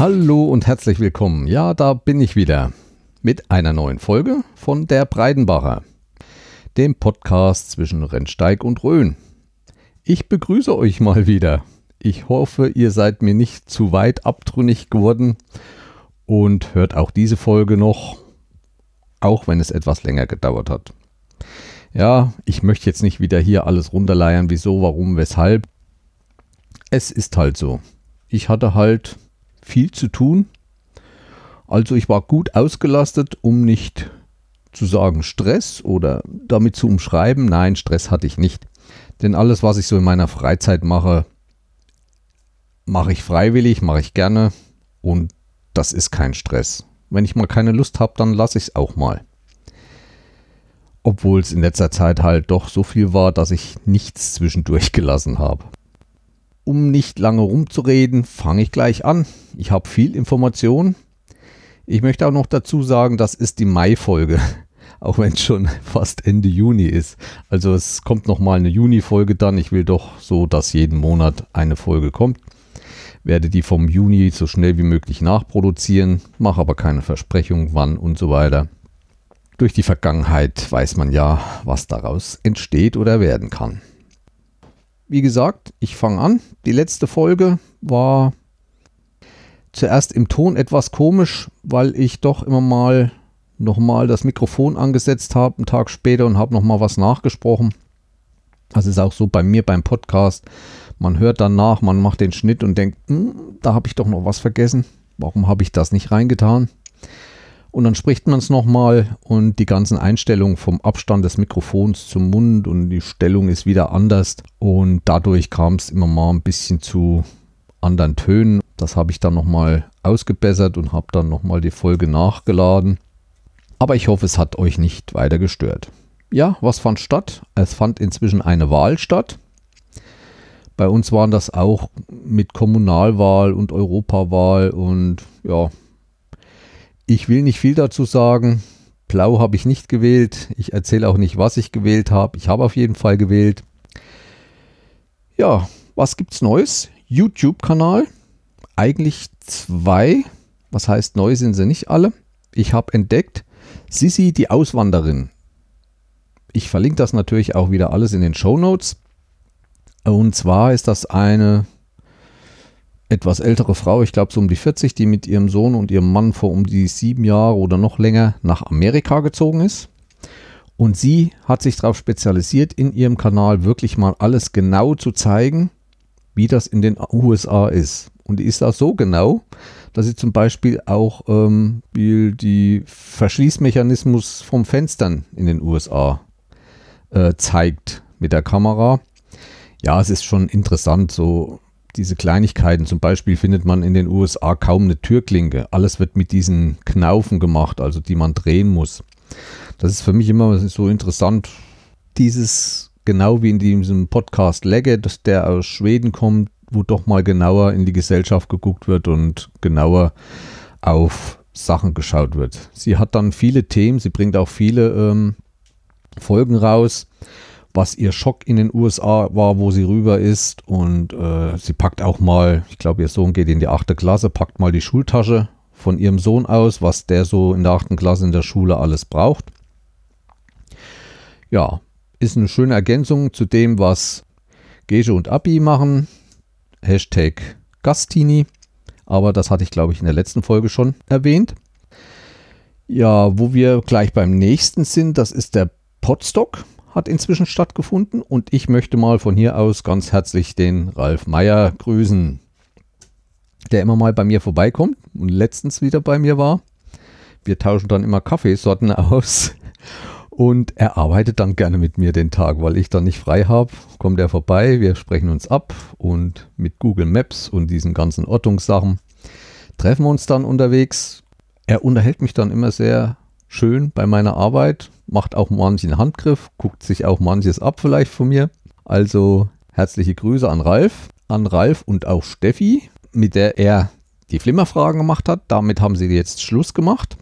Hallo und herzlich willkommen. Ja, da bin ich wieder mit einer neuen Folge von der Breidenbacher, dem Podcast zwischen Rennsteig und Rhön. Ich begrüße euch mal wieder. Ich hoffe, ihr seid mir nicht zu weit abtrünnig geworden und hört auch diese Folge noch, auch wenn es etwas länger gedauert hat. Ja, ich möchte jetzt nicht wieder hier alles runterleiern, wieso, warum, weshalb. Es ist halt so. Ich hatte halt viel zu tun. Also ich war gut ausgelastet, um nicht zu sagen Stress oder damit zu umschreiben. Nein, Stress hatte ich nicht. Denn alles, was ich so in meiner Freizeit mache, mache ich freiwillig, mache ich gerne und das ist kein Stress. Wenn ich mal keine Lust habe, dann lasse ich es auch mal. Obwohl es in letzter Zeit halt doch so viel war, dass ich nichts zwischendurch gelassen habe. Um nicht lange rumzureden, fange ich gleich an. Ich habe viel Information. Ich möchte auch noch dazu sagen, das ist die Mai-Folge, auch wenn es schon fast Ende Juni ist. Also es kommt nochmal eine Juni-Folge dann. Ich will doch so, dass jeden Monat eine Folge kommt. Werde die vom Juni so schnell wie möglich nachproduzieren, mache aber keine Versprechung, wann und so weiter. Durch die Vergangenheit weiß man ja, was daraus entsteht oder werden kann wie gesagt, ich fange an. Die letzte Folge war zuerst im Ton etwas komisch, weil ich doch immer mal nochmal das Mikrofon angesetzt habe, einen Tag später und habe nochmal was nachgesprochen. Das ist auch so bei mir beim Podcast. Man hört dann nach, man macht den Schnitt und denkt, hm, da habe ich doch noch was vergessen. Warum habe ich das nicht reingetan? Und dann spricht man es nochmal und die ganzen Einstellungen vom Abstand des Mikrofons zum Mund und die Stellung ist wieder anders. Und dadurch kam es immer mal ein bisschen zu anderen Tönen. Das habe ich dann nochmal ausgebessert und habe dann nochmal die Folge nachgeladen. Aber ich hoffe, es hat euch nicht weiter gestört. Ja, was fand statt? Es fand inzwischen eine Wahl statt. Bei uns waren das auch mit Kommunalwahl und Europawahl und ja, ich will nicht viel dazu sagen. Blau habe ich nicht gewählt. Ich erzähle auch nicht, was ich gewählt habe. Ich habe auf jeden Fall gewählt. Ja, was gibt's Neues? YouTube-Kanal. Eigentlich zwei. Was heißt neu sind sie nicht alle. Ich habe entdeckt, Sisi die Auswanderin. Ich verlinke das natürlich auch wieder alles in den Show Notes. Und zwar ist das eine etwas ältere Frau, ich glaube so um die 40, die mit ihrem Sohn und ihrem Mann vor um die sieben Jahre oder noch länger nach Amerika gezogen ist. Und sie hat sich darauf spezialisiert, in ihrem Kanal wirklich mal alles genau zu zeigen, wie das in den USA ist. Und die ist da so genau, dass sie zum Beispiel auch ähm, die Verschließmechanismus vom Fenstern in den USA äh, zeigt mit der Kamera. Ja, es ist schon interessant, so diese Kleinigkeiten. Zum Beispiel findet man in den USA kaum eine Türklinke. Alles wird mit diesen Knaufen gemacht, also die man drehen muss. Das ist für mich immer so interessant. Dieses, genau wie in diesem Podcast Legge, dass der aus Schweden kommt, wo doch mal genauer in die Gesellschaft geguckt wird und genauer auf Sachen geschaut wird. Sie hat dann viele Themen, sie bringt auch viele ähm, Folgen raus was ihr Schock in den USA war, wo sie rüber ist. Und äh, sie packt auch mal, ich glaube, ihr Sohn geht in die achte Klasse, packt mal die Schultasche von ihrem Sohn aus, was der so in der achten Klasse in der Schule alles braucht. Ja, ist eine schöne Ergänzung zu dem, was Gege und Abi machen. Hashtag Gastini. Aber das hatte ich, glaube ich, in der letzten Folge schon erwähnt. Ja, wo wir gleich beim nächsten sind, das ist der Podstock hat inzwischen stattgefunden und ich möchte mal von hier aus ganz herzlich den Ralf Meyer grüßen, der immer mal bei mir vorbeikommt und letztens wieder bei mir war. Wir tauschen dann immer Kaffeesorten aus und er arbeitet dann gerne mit mir den Tag, weil ich dann nicht frei habe. Kommt er vorbei, wir sprechen uns ab und mit Google Maps und diesen ganzen Ortungssachen treffen wir uns dann unterwegs. Er unterhält mich dann immer sehr schön bei meiner Arbeit, macht auch manchen Handgriff, guckt sich auch manches ab vielleicht von mir. Also herzliche Grüße an Ralf, an Ralf und auch Steffi, mit der er die Flimmerfragen gemacht hat. Damit haben sie jetzt Schluss gemacht.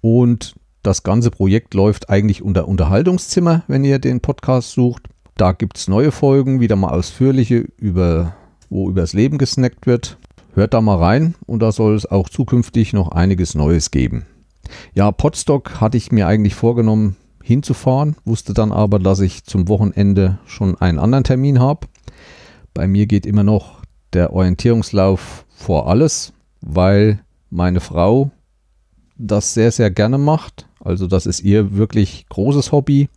Und das ganze Projekt läuft eigentlich unter Unterhaltungszimmer, wenn ihr den Podcast sucht. Da gibt es neue Folgen, wieder mal ausführliche, über, wo übers Leben gesnackt wird. hört da mal rein und da soll es auch zukünftig noch einiges Neues geben. Ja, Podstock hatte ich mir eigentlich vorgenommen hinzufahren, wusste dann aber, dass ich zum Wochenende schon einen anderen Termin habe. Bei mir geht immer noch der Orientierungslauf vor alles, weil meine Frau das sehr, sehr gerne macht. Also das ist ihr wirklich großes Hobby.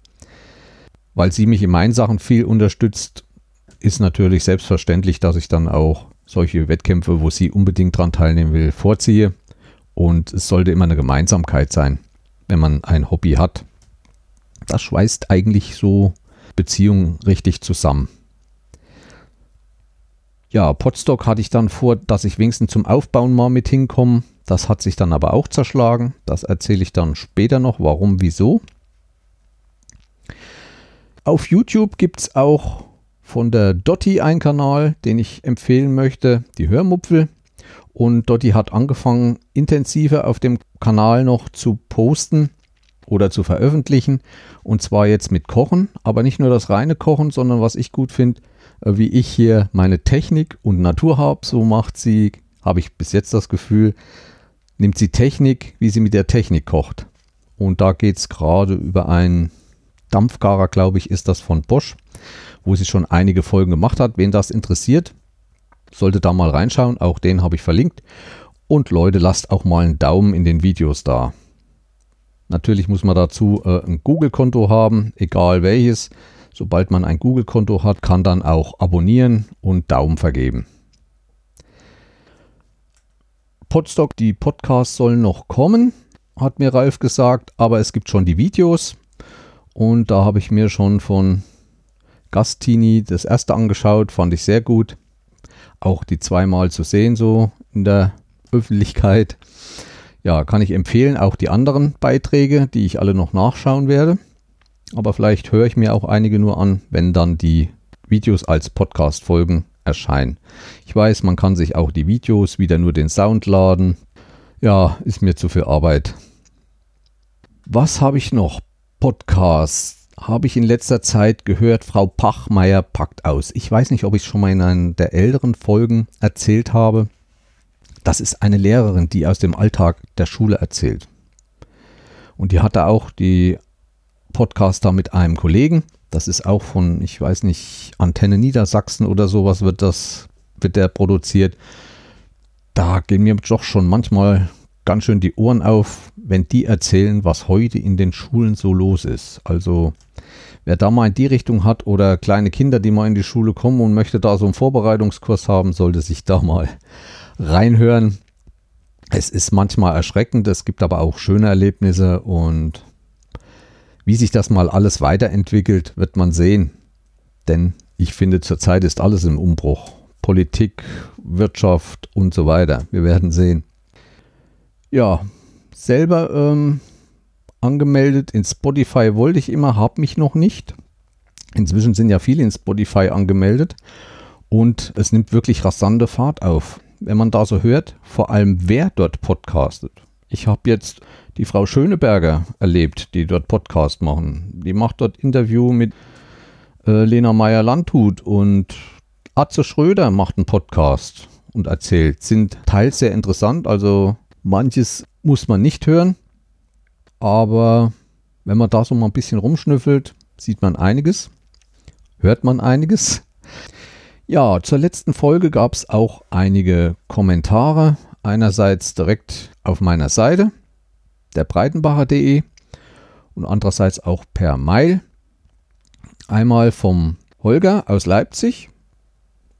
Weil sie mich in meinen Sachen viel unterstützt, ist natürlich selbstverständlich, dass ich dann auch solche Wettkämpfe, wo sie unbedingt dran teilnehmen will, vorziehe. Und es sollte immer eine Gemeinsamkeit sein, wenn man ein Hobby hat. Das schweißt eigentlich so Beziehungen richtig zusammen. Ja, Potstock hatte ich dann vor, dass ich wenigstens zum Aufbauen mal mit hinkomme. Das hat sich dann aber auch zerschlagen. Das erzähle ich dann später noch, warum, wieso. Auf YouTube gibt es auch von der Dotti einen Kanal, den ich empfehlen möchte, die Hörmupfel. Und Dotti hat angefangen, intensiver auf dem Kanal noch zu posten oder zu veröffentlichen. Und zwar jetzt mit Kochen, aber nicht nur das reine Kochen, sondern was ich gut finde, äh, wie ich hier meine Technik und Natur habe, so macht sie, habe ich bis jetzt das Gefühl, nimmt sie Technik, wie sie mit der Technik kocht. Und da geht es gerade über einen Dampfgarer, glaube ich, ist das von Bosch, wo sie schon einige Folgen gemacht hat. Wen das interessiert, sollte da mal reinschauen. Auch den habe ich verlinkt. Und Leute, lasst auch mal einen Daumen in den Videos da. Natürlich muss man dazu äh, ein Google-Konto haben, egal welches. Sobald man ein Google-Konto hat, kann dann auch abonnieren und Daumen vergeben. Podstock, die Podcasts sollen noch kommen, hat mir Ralf gesagt, aber es gibt schon die Videos. Und da habe ich mir schon von Gastini das erste angeschaut, fand ich sehr gut. Auch die zweimal zu sehen, so in der Öffentlichkeit. Ja, kann ich empfehlen, auch die anderen Beiträge, die ich alle noch nachschauen werde. Aber vielleicht höre ich mir auch einige nur an, wenn dann die Videos als Podcast-Folgen erscheinen. Ich weiß, man kann sich auch die Videos wieder nur den Sound laden. Ja, ist mir zu viel Arbeit. Was habe ich noch? Podcast habe ich in letzter Zeit gehört, Frau Pachmeier packt aus. Ich weiß nicht, ob ich es schon mal in einer der älteren Folgen erzählt habe. Das ist eine Lehrerin, die aus dem Alltag der Schule erzählt. Und die hatte auch die Podcaster mit einem Kollegen. Das ist auch von, ich weiß nicht, Antenne Niedersachsen oder sowas wird das, wird der produziert. Da gehen mir doch schon manchmal ganz schön die Ohren auf, wenn die erzählen, was heute in den Schulen so los ist. Also wer da mal in die Richtung hat oder kleine Kinder, die mal in die Schule kommen und möchte da so einen Vorbereitungskurs haben, sollte sich da mal reinhören. Es ist manchmal erschreckend, es gibt aber auch schöne Erlebnisse und wie sich das mal alles weiterentwickelt, wird man sehen. Denn ich finde, zurzeit ist alles im Umbruch. Politik, Wirtschaft und so weiter. Wir werden sehen. Ja, selber ähm, angemeldet in Spotify wollte ich immer, habe mich noch nicht. Inzwischen sind ja viele in Spotify angemeldet und es nimmt wirklich rasante Fahrt auf. Wenn man da so hört, vor allem wer dort podcastet. Ich habe jetzt die Frau Schöneberger erlebt, die dort Podcast machen. Die macht dort Interview mit äh, Lena Meyer-Landhut und Atze Schröder macht einen Podcast und erzählt. Sind teils sehr interessant, also Manches muss man nicht hören, aber wenn man da so mal ein bisschen rumschnüffelt, sieht man einiges, hört man einiges. Ja, zur letzten Folge gab es auch einige Kommentare. Einerseits direkt auf meiner Seite, der breitenbacher.de und andererseits auch per Mail. Einmal vom Holger aus Leipzig.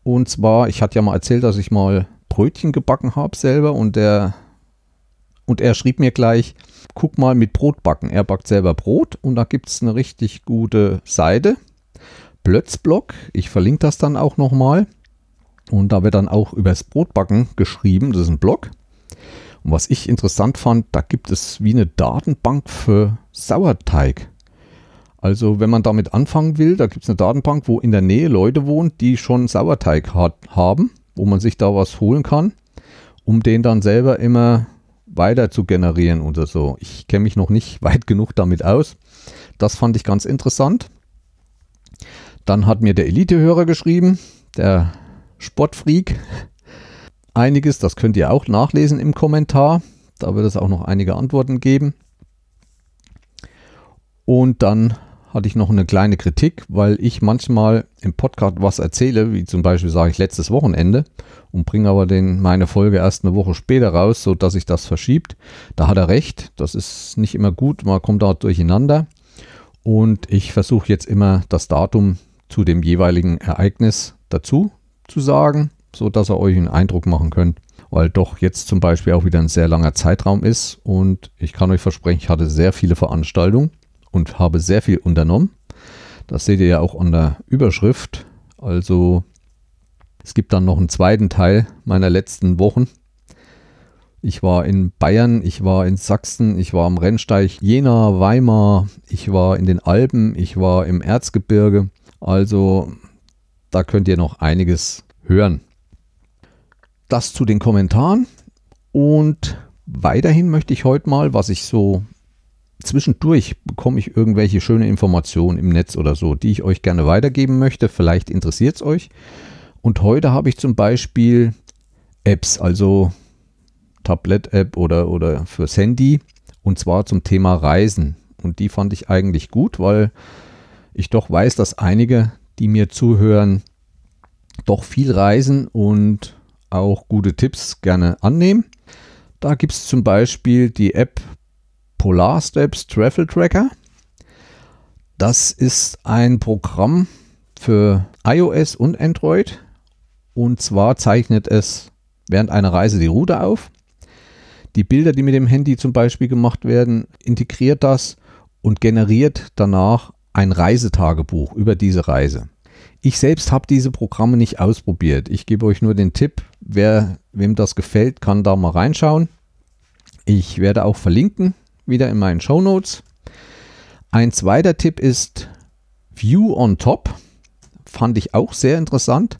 Und zwar, ich hatte ja mal erzählt, dass ich mal Brötchen gebacken habe selber und der und er schrieb mir gleich, guck mal mit Brot backen. Er backt selber Brot und da gibt es eine richtig gute Seite. Blötzblock. Ich verlinke das dann auch nochmal. Und da wird dann auch über das Brotbacken geschrieben. Das ist ein Blog. Und was ich interessant fand, da gibt es wie eine Datenbank für Sauerteig. Also wenn man damit anfangen will, da gibt es eine Datenbank, wo in der Nähe Leute wohnen, die schon Sauerteig hat, haben, wo man sich da was holen kann, um den dann selber immer weiter zu generieren oder so. Ich kenne mich noch nicht weit genug damit aus. Das fand ich ganz interessant. Dann hat mir der Elite-Hörer geschrieben, der Sportfreak. einiges, das könnt ihr auch nachlesen im Kommentar. Da wird es auch noch einige Antworten geben. Und dann hatte ich noch eine kleine Kritik, weil ich manchmal im Podcast was erzähle, wie zum Beispiel sage ich letztes Wochenende und bringe aber den, meine Folge erst eine Woche später raus, sodass sich das verschiebt. Da hat er recht, das ist nicht immer gut, man kommt da durcheinander. Und ich versuche jetzt immer das Datum zu dem jeweiligen Ereignis dazu zu sagen, sodass ihr euch einen Eindruck machen könnt, weil doch jetzt zum Beispiel auch wieder ein sehr langer Zeitraum ist und ich kann euch versprechen, ich hatte sehr viele Veranstaltungen und habe sehr viel unternommen. Das seht ihr ja auch an der Überschrift. Also es gibt dann noch einen zweiten Teil meiner letzten Wochen. Ich war in Bayern, ich war in Sachsen, ich war am Rennsteig Jena, Weimar, ich war in den Alpen, ich war im Erzgebirge. Also da könnt ihr noch einiges hören. Das zu den Kommentaren. Und weiterhin möchte ich heute mal, was ich so zwischendurch bekomme ich irgendwelche schöne Informationen im Netz oder so, die ich euch gerne weitergeben möchte. Vielleicht interessiert es euch. Und heute habe ich zum Beispiel Apps, also Tablet-App oder, oder fürs Handy, und zwar zum Thema Reisen. Und die fand ich eigentlich gut, weil ich doch weiß, dass einige, die mir zuhören, doch viel reisen und auch gute Tipps gerne annehmen. Da gibt es zum Beispiel die App Polar Steps Travel Tracker. Das ist ein Programm für iOS und Android. Und zwar zeichnet es während einer Reise die Route auf. Die Bilder, die mit dem Handy zum Beispiel gemacht werden, integriert das und generiert danach ein Reisetagebuch über diese Reise. Ich selbst habe diese Programme nicht ausprobiert. Ich gebe euch nur den Tipp, wer wem das gefällt, kann da mal reinschauen. Ich werde auch verlinken wieder in meinen Show Notes. Ein zweiter Tipp ist View on Top. Fand ich auch sehr interessant.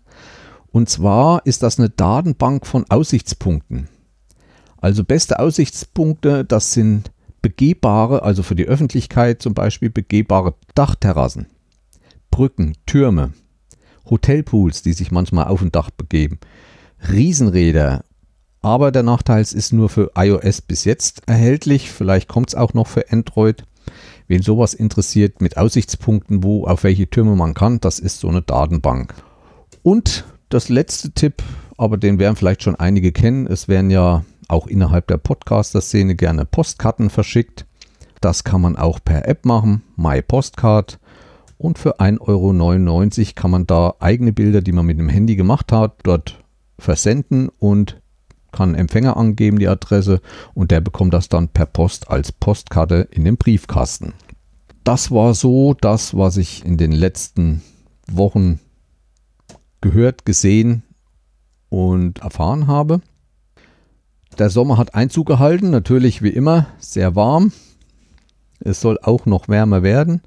Und zwar ist das eine Datenbank von Aussichtspunkten. Also beste Aussichtspunkte, das sind begehbare, also für die Öffentlichkeit zum Beispiel begehbare Dachterrassen, Brücken, Türme, Hotelpools, die sich manchmal auf ein Dach begeben, Riesenräder aber der Nachteil ist nur für iOS bis jetzt erhältlich. Vielleicht kommt es auch noch für Android. Wen sowas interessiert mit Aussichtspunkten, wo auf welche Türme man kann, das ist so eine Datenbank. Und das letzte Tipp, aber den werden vielleicht schon einige kennen. Es werden ja auch innerhalb der Podcaster-Szene gerne Postkarten verschickt. Das kann man auch per App machen, My Postcard. Und für 1,99 Euro kann man da eigene Bilder, die man mit dem Handy gemacht hat, dort versenden und kann Empfänger angeben, die Adresse, und der bekommt das dann per Post als Postkarte in den Briefkasten. Das war so das, was ich in den letzten Wochen gehört, gesehen und erfahren habe. Der Sommer hat Einzug gehalten, natürlich wie immer sehr warm. Es soll auch noch wärmer werden.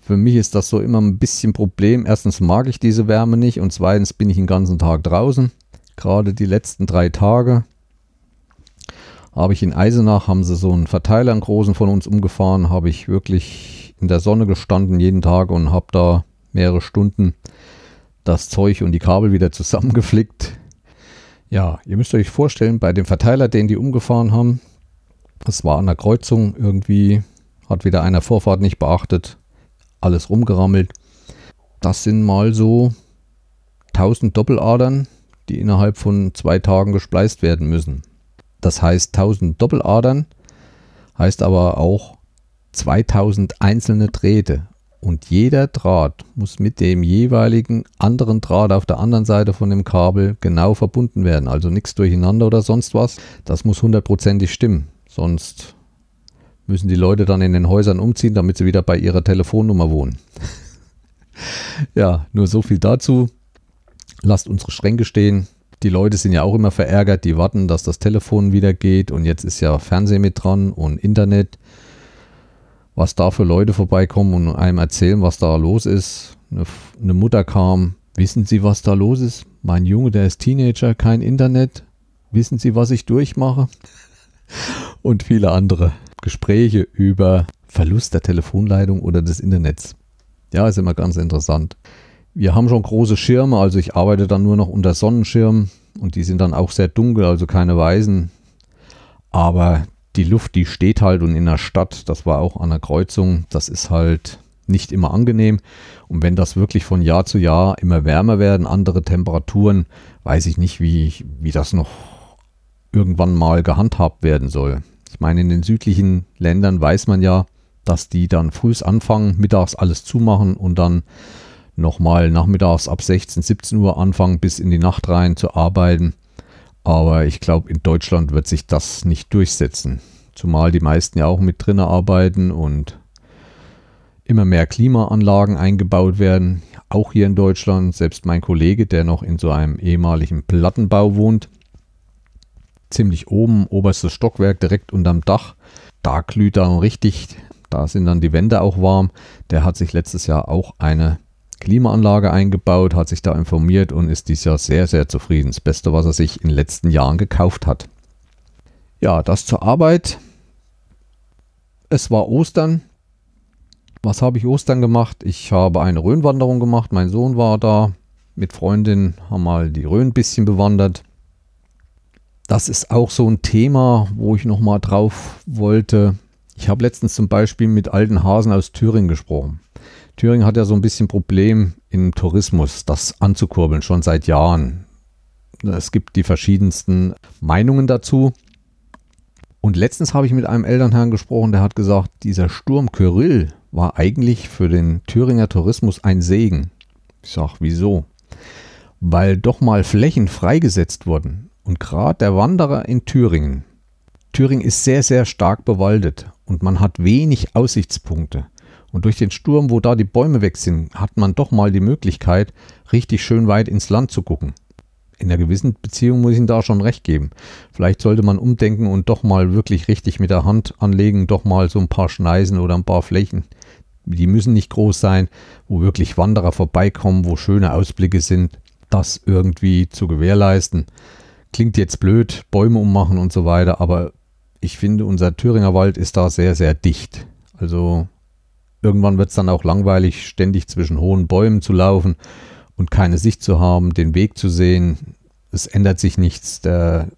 Für mich ist das so immer ein bisschen Problem. Erstens mag ich diese Wärme nicht und zweitens bin ich den ganzen Tag draußen. Gerade die letzten drei Tage habe ich in Eisenach, haben sie so einen Verteiler, einen großen von uns umgefahren, habe ich wirklich in der Sonne gestanden jeden Tag und habe da mehrere Stunden das Zeug und die Kabel wieder zusammengeflickt. Ja, ihr müsst euch vorstellen, bei dem Verteiler, den die umgefahren haben, das war an der Kreuzung irgendwie, hat wieder einer Vorfahrt nicht beachtet, alles rumgerammelt. Das sind mal so 1000 Doppeladern, die innerhalb von zwei Tagen gespleist werden müssen. Das heißt 1000 Doppeladern, heißt aber auch 2000 einzelne Drähte. Und jeder Draht muss mit dem jeweiligen anderen Draht auf der anderen Seite von dem Kabel genau verbunden werden. Also nichts durcheinander oder sonst was. Das muss hundertprozentig stimmen. Sonst müssen die Leute dann in den Häusern umziehen, damit sie wieder bei ihrer Telefonnummer wohnen. ja, nur so viel dazu lasst unsere Schränke stehen. Die Leute sind ja auch immer verärgert, die warten, dass das Telefon wieder geht und jetzt ist ja Fernsehen mit dran und Internet. Was da für Leute vorbeikommen und einem erzählen, was da los ist. Eine, Mutter kam, wissen Sie, was da los ist? Mein Junge, der ist Teenager, kein Internet. Wissen Sie, was ich durchmache? Und viele andere Gespräche über Verlust der Telefonleitung oder des Internets. Ja, ist immer ganz interessant. Wir haben schon große Schirme, also ich arbeite dann nur noch unter Sonnenschirm und die sind dann auch sehr dunkel, also keine weißen. Aber die Luft, die steht halt und in der Stadt, das war auch an der Kreuzung, das ist halt nicht immer angenehm. Und wenn das wirklich von Jahr zu Jahr immer wärmer werden, andere Temperaturen, weiß ich nicht, wie, wie das noch irgendwann mal gehandhabt werden soll. Ich meine, in den südlichen Ländern weiß man ja, dass die dann frühs anfangen, mittags alles zumachen und dann nochmal nachmittags ab 16, 17 Uhr anfangen, bis in die Nacht rein zu arbeiten. Aber ich glaube, in Deutschland wird sich das nicht durchsetzen. Zumal die meisten ja auch mit drinnen arbeiten und immer mehr Klimaanlagen eingebaut werden. Auch hier in Deutschland. Selbst mein Kollege, der noch in so einem ehemaligen Plattenbau wohnt, ziemlich oben, oberstes Stockwerk direkt unterm Dach, da glüht dann richtig, da sind dann die Wände auch warm. Der hat sich letztes Jahr auch eine Klimaanlage eingebaut, hat sich da informiert und ist dieses Jahr sehr, sehr zufrieden. Das Beste, was er sich in den letzten Jahren gekauft hat. Ja, das zur Arbeit. Es war Ostern. Was habe ich Ostern gemacht? Ich habe eine Rhönwanderung gemacht. Mein Sohn war da mit Freundin, haben mal die Rhön ein bisschen bewandert. Das ist auch so ein Thema, wo ich nochmal drauf wollte. Ich habe letztens zum Beispiel mit alten Hasen aus Thüringen gesprochen. Thüringen hat ja so ein bisschen Problem im Tourismus, das anzukurbeln, schon seit Jahren. Es gibt die verschiedensten Meinungen dazu. Und letztens habe ich mit einem Elternherrn gesprochen, der hat gesagt, dieser Sturm Kyrill war eigentlich für den Thüringer Tourismus ein Segen. Ich sage, wieso? Weil doch mal Flächen freigesetzt wurden. Und gerade der Wanderer in Thüringen. Thüringen ist sehr, sehr stark bewaldet und man hat wenig Aussichtspunkte. Und durch den Sturm, wo da die Bäume weg sind, hat man doch mal die Möglichkeit, richtig schön weit ins Land zu gucken. In einer gewissen Beziehung muss ich Ihnen da schon recht geben. Vielleicht sollte man umdenken und doch mal wirklich richtig mit der Hand anlegen, doch mal so ein paar Schneisen oder ein paar Flächen. Die müssen nicht groß sein, wo wirklich Wanderer vorbeikommen, wo schöne Ausblicke sind, das irgendwie zu gewährleisten. Klingt jetzt blöd, Bäume ummachen und so weiter, aber ich finde, unser Thüringer Wald ist da sehr, sehr dicht. Also Irgendwann wird es dann auch langweilig, ständig zwischen hohen Bäumen zu laufen und keine Sicht zu haben, den Weg zu sehen. Es ändert sich nichts. Der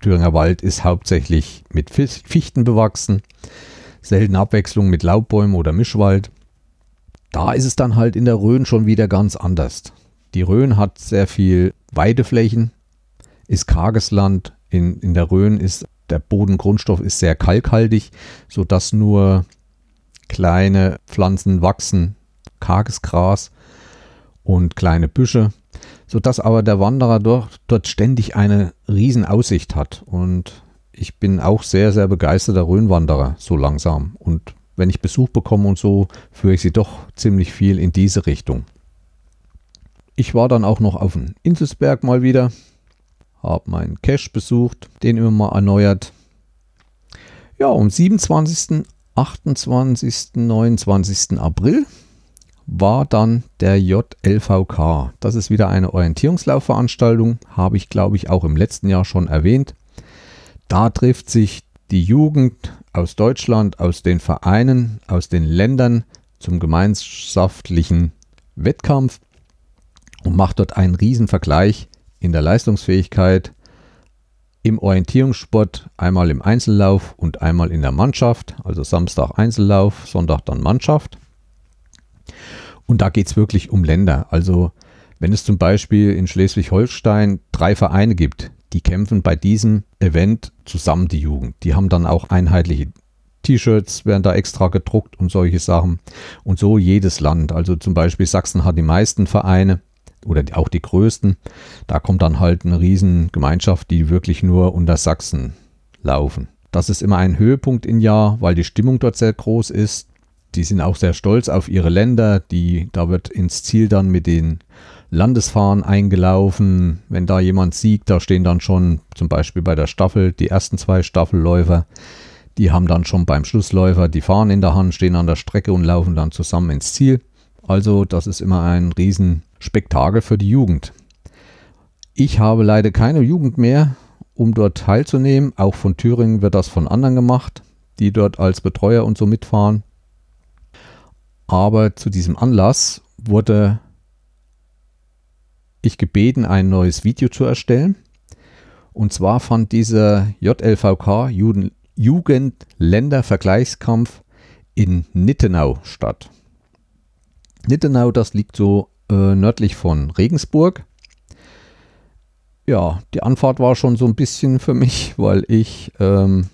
Thüringer Wald ist hauptsächlich mit Fichten bewachsen, selten Abwechslung mit Laubbäumen oder Mischwald. Da ist es dann halt in der Rhön schon wieder ganz anders. Die Rhön hat sehr viel Weideflächen, ist karges Land. In, in der Rhön ist der Bodengrundstoff ist sehr kalkhaltig, sodass nur kleine Pflanzen wachsen, karges Gras und kleine Büsche, sodass aber der Wanderer dort, dort ständig eine riesen Aussicht hat. Und ich bin auch sehr, sehr begeisterter Rhönwanderer, so langsam. Und wenn ich Besuch bekomme und so, führe ich sie doch ziemlich viel in diese Richtung. Ich war dann auch noch auf dem Inselsberg mal wieder, habe meinen Cache besucht, den immer mal erneuert. Ja, am 27. 28. 29. April war dann der JLVK. Das ist wieder eine Orientierungslaufveranstaltung, habe ich glaube ich auch im letzten Jahr schon erwähnt. Da trifft sich die Jugend aus Deutschland, aus den Vereinen, aus den Ländern zum gemeinschaftlichen Wettkampf und macht dort einen riesen Vergleich in der Leistungsfähigkeit im Orientierungssport einmal im Einzellauf und einmal in der Mannschaft. Also Samstag Einzellauf, Sonntag dann Mannschaft. Und da geht es wirklich um Länder. Also wenn es zum Beispiel in Schleswig-Holstein drei Vereine gibt, die kämpfen bei diesem Event zusammen die Jugend. Die haben dann auch einheitliche T-Shirts, werden da extra gedruckt und solche Sachen. Und so jedes Land. Also zum Beispiel Sachsen hat die meisten Vereine oder auch die größten, da kommt dann halt eine riesen Gemeinschaft, die wirklich nur unter Sachsen laufen. Das ist immer ein Höhepunkt im Jahr, weil die Stimmung dort sehr groß ist. Die sind auch sehr stolz auf ihre Länder. Die, da wird ins Ziel dann mit den Landesfahren eingelaufen. Wenn da jemand siegt, da stehen dann schon zum Beispiel bei der Staffel die ersten zwei Staffelläufer. Die haben dann schon beim Schlussläufer die Fahnen in der Hand, stehen an der Strecke und laufen dann zusammen ins Ziel. Also das ist immer ein Riesenspektakel für die Jugend. Ich habe leider keine Jugend mehr, um dort teilzunehmen. Auch von Thüringen wird das von anderen gemacht, die dort als Betreuer und so mitfahren. Aber zu diesem Anlass wurde ich gebeten, ein neues Video zu erstellen. Und zwar fand dieser JLVK Jugendländervergleichskampf in Nittenau statt. Nittenau, das liegt so äh, nördlich von Regensburg. Ja, die Anfahrt war schon so ein bisschen für mich, weil ich, ähm,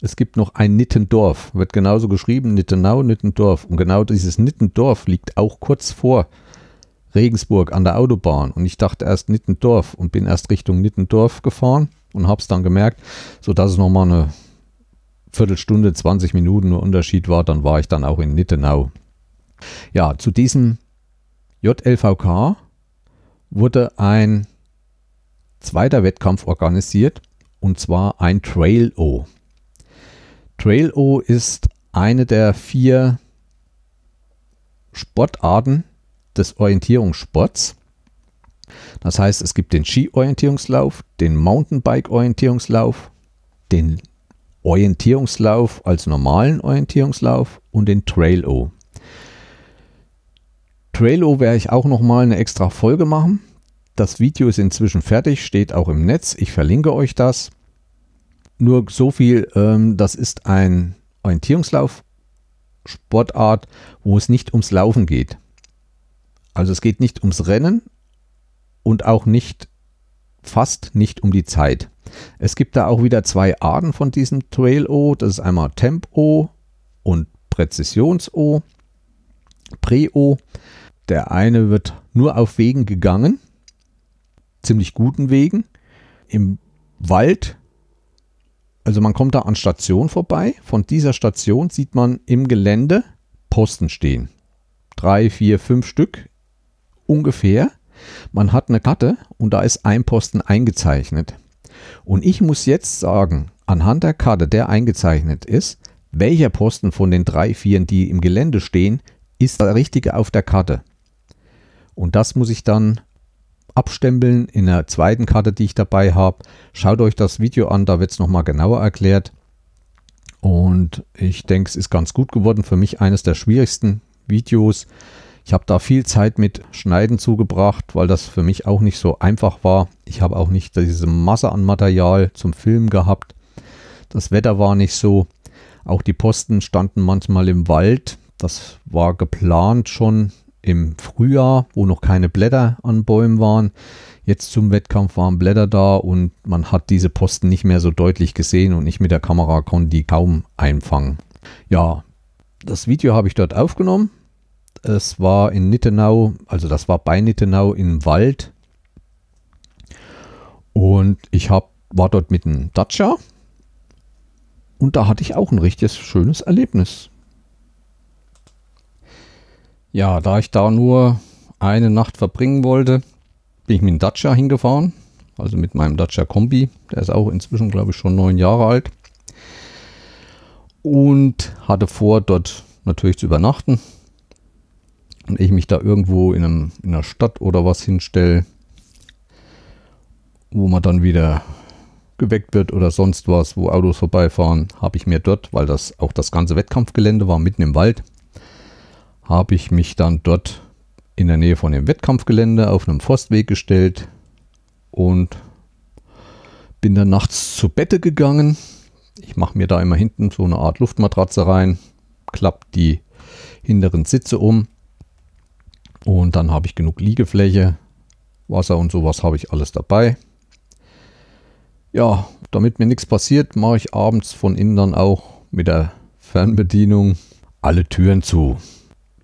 es gibt noch ein Nittendorf, wird genauso geschrieben, Nittenau, Nittendorf. Und genau dieses Nittendorf liegt auch kurz vor Regensburg an der Autobahn. Und ich dachte erst Nittendorf und bin erst Richtung Nittendorf gefahren und habe es dann gemerkt, sodass es nochmal eine Viertelstunde, 20 Minuten nur Unterschied war. Dann war ich dann auch in Nittenau. Ja, zu diesem JLVK wurde ein zweiter Wettkampf organisiert und zwar ein Trail-O. Trail-O ist eine der vier Sportarten des Orientierungssports. Das heißt, es gibt den Ski-Orientierungslauf, den Mountainbike-Orientierungslauf, den Orientierungslauf als normalen Orientierungslauf und den Trail-O. Trail-O werde ich auch nochmal eine extra Folge machen. Das Video ist inzwischen fertig, steht auch im Netz. Ich verlinke euch das. Nur so viel, ähm, das ist ein Orientierungslauf Sportart, wo es nicht ums Laufen geht. Also es geht nicht ums Rennen und auch nicht, fast nicht um die Zeit. Es gibt da auch wieder zwei Arten von diesem Trail-O. Das ist einmal Tempo und Präzisions-O. Pre-O. Der eine wird nur auf Wegen gegangen ziemlich guten Wegen. Im Wald, also man kommt da an Station vorbei. Von dieser Station sieht man im Gelände Posten stehen. Drei, vier, fünf Stück ungefähr. Man hat eine Karte und da ist ein Posten eingezeichnet. Und ich muss jetzt sagen, anhand der Karte, der eingezeichnet ist, welcher Posten von den drei, vier, die im Gelände stehen, ist der richtige auf der Karte. Und das muss ich dann abstempeln in der zweiten Karte, die ich dabei habe. Schaut euch das Video an, da wird es nochmal genauer erklärt. Und ich denke, es ist ganz gut geworden. Für mich eines der schwierigsten Videos. Ich habe da viel Zeit mit Schneiden zugebracht, weil das für mich auch nicht so einfach war. Ich habe auch nicht diese Masse an Material zum Filmen gehabt. Das Wetter war nicht so. Auch die Posten standen manchmal im Wald. Das war geplant schon im Frühjahr, wo noch keine Blätter an Bäumen waren. Jetzt zum Wettkampf waren Blätter da und man hat diese Posten nicht mehr so deutlich gesehen und ich mit der Kamera konnte die kaum einfangen. Ja, das Video habe ich dort aufgenommen. Es war in Nittenau, also das war bei Nittenau im Wald. Und ich hab, war dort mit einem Dacia. Und da hatte ich auch ein richtiges schönes Erlebnis. Ja, da ich da nur eine Nacht verbringen wollte, bin ich mit dem Dacia hingefahren. Also mit meinem Dacia Kombi. Der ist auch inzwischen, glaube ich, schon neun Jahre alt. Und hatte vor, dort natürlich zu übernachten. Und ich mich da irgendwo in, einem, in einer Stadt oder was hinstelle, wo man dann wieder geweckt wird oder sonst was, wo Autos vorbeifahren, habe ich mir dort, weil das auch das ganze Wettkampfgelände war, mitten im Wald, habe ich mich dann dort in der Nähe von dem Wettkampfgelände auf einem Forstweg gestellt und bin dann nachts zu Bette gegangen. Ich mache mir da immer hinten so eine Art Luftmatratze rein, klappe die hinteren Sitze um und dann habe ich genug Liegefläche, Wasser und sowas habe ich alles dabei. Ja, damit mir nichts passiert, mache ich abends von innen dann auch mit der Fernbedienung alle Türen zu.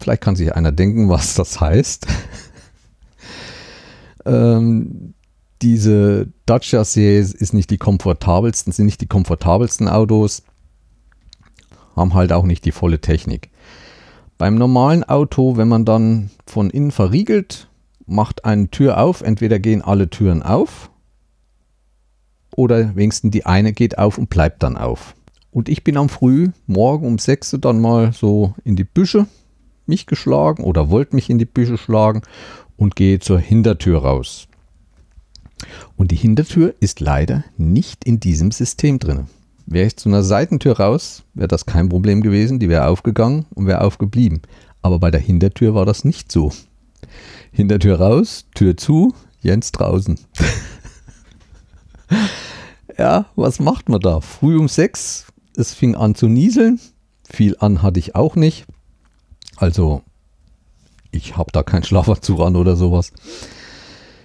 Vielleicht kann sich einer denken, was das heißt. ähm, diese Dacia-Serie ist nicht die komfortabelsten, sind nicht die komfortabelsten Autos, haben halt auch nicht die volle Technik. Beim normalen Auto, wenn man dann von innen verriegelt, macht eine Tür auf, entweder gehen alle Türen auf oder wenigstens die eine geht auf und bleibt dann auf. Und ich bin am Früh, morgen um 6 Uhr dann mal so in die Büsche mich geschlagen oder wollte mich in die Büsche schlagen und gehe zur Hintertür raus. Und die Hintertür ist leider nicht in diesem System drin. Wäre ich zu einer Seitentür raus, wäre das kein Problem gewesen, die wäre aufgegangen und wäre aufgeblieben. Aber bei der Hintertür war das nicht so. Hintertür raus, Tür zu, Jens draußen. ja, was macht man da? Früh um sechs, es fing an zu nieseln. Viel an hatte ich auch nicht. Also, ich habe da keinen Schlafanzug an oder sowas.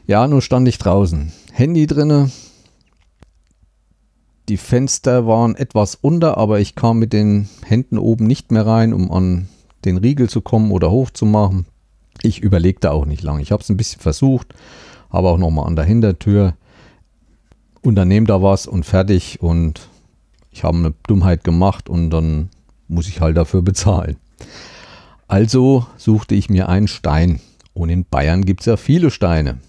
Ja, nun stand ich draußen. Handy drinne. Die Fenster waren etwas unter, aber ich kam mit den Händen oben nicht mehr rein, um an den Riegel zu kommen oder hochzumachen. Ich überlegte auch nicht lange. Ich habe es ein bisschen versucht, habe auch nochmal an der Hintertür unternehme da was und fertig und ich habe eine Dummheit gemacht und dann muss ich halt dafür bezahlen. Also suchte ich mir einen Stein und in Bayern gibt es ja viele Steine.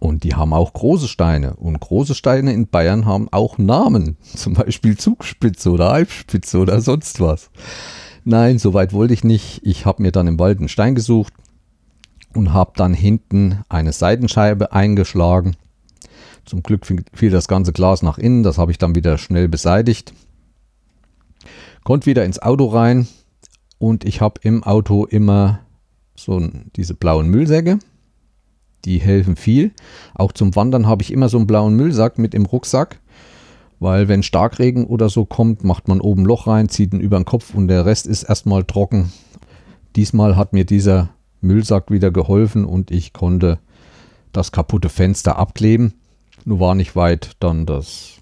Und die haben auch große Steine. Und große Steine in Bayern haben auch Namen. Zum Beispiel Zugspitze oder Alpspitze oder sonst was. Nein, so weit wollte ich nicht. Ich habe mir dann im Wald einen Stein gesucht und habe dann hinten eine Seitenscheibe eingeschlagen. Zum Glück fiel das ganze Glas nach innen. Das habe ich dann wieder schnell beseitigt. Konnte wieder ins Auto rein und ich habe im Auto immer so diese blauen Müllsäcke die helfen viel. Auch zum Wandern habe ich immer so einen blauen Müllsack mit im Rucksack, weil wenn Starkregen oder so kommt, macht man oben Loch rein, zieht ihn über den Kopf und der Rest ist erstmal trocken. Diesmal hat mir dieser Müllsack wieder geholfen und ich konnte das kaputte Fenster abkleben. Nur war nicht weit dann das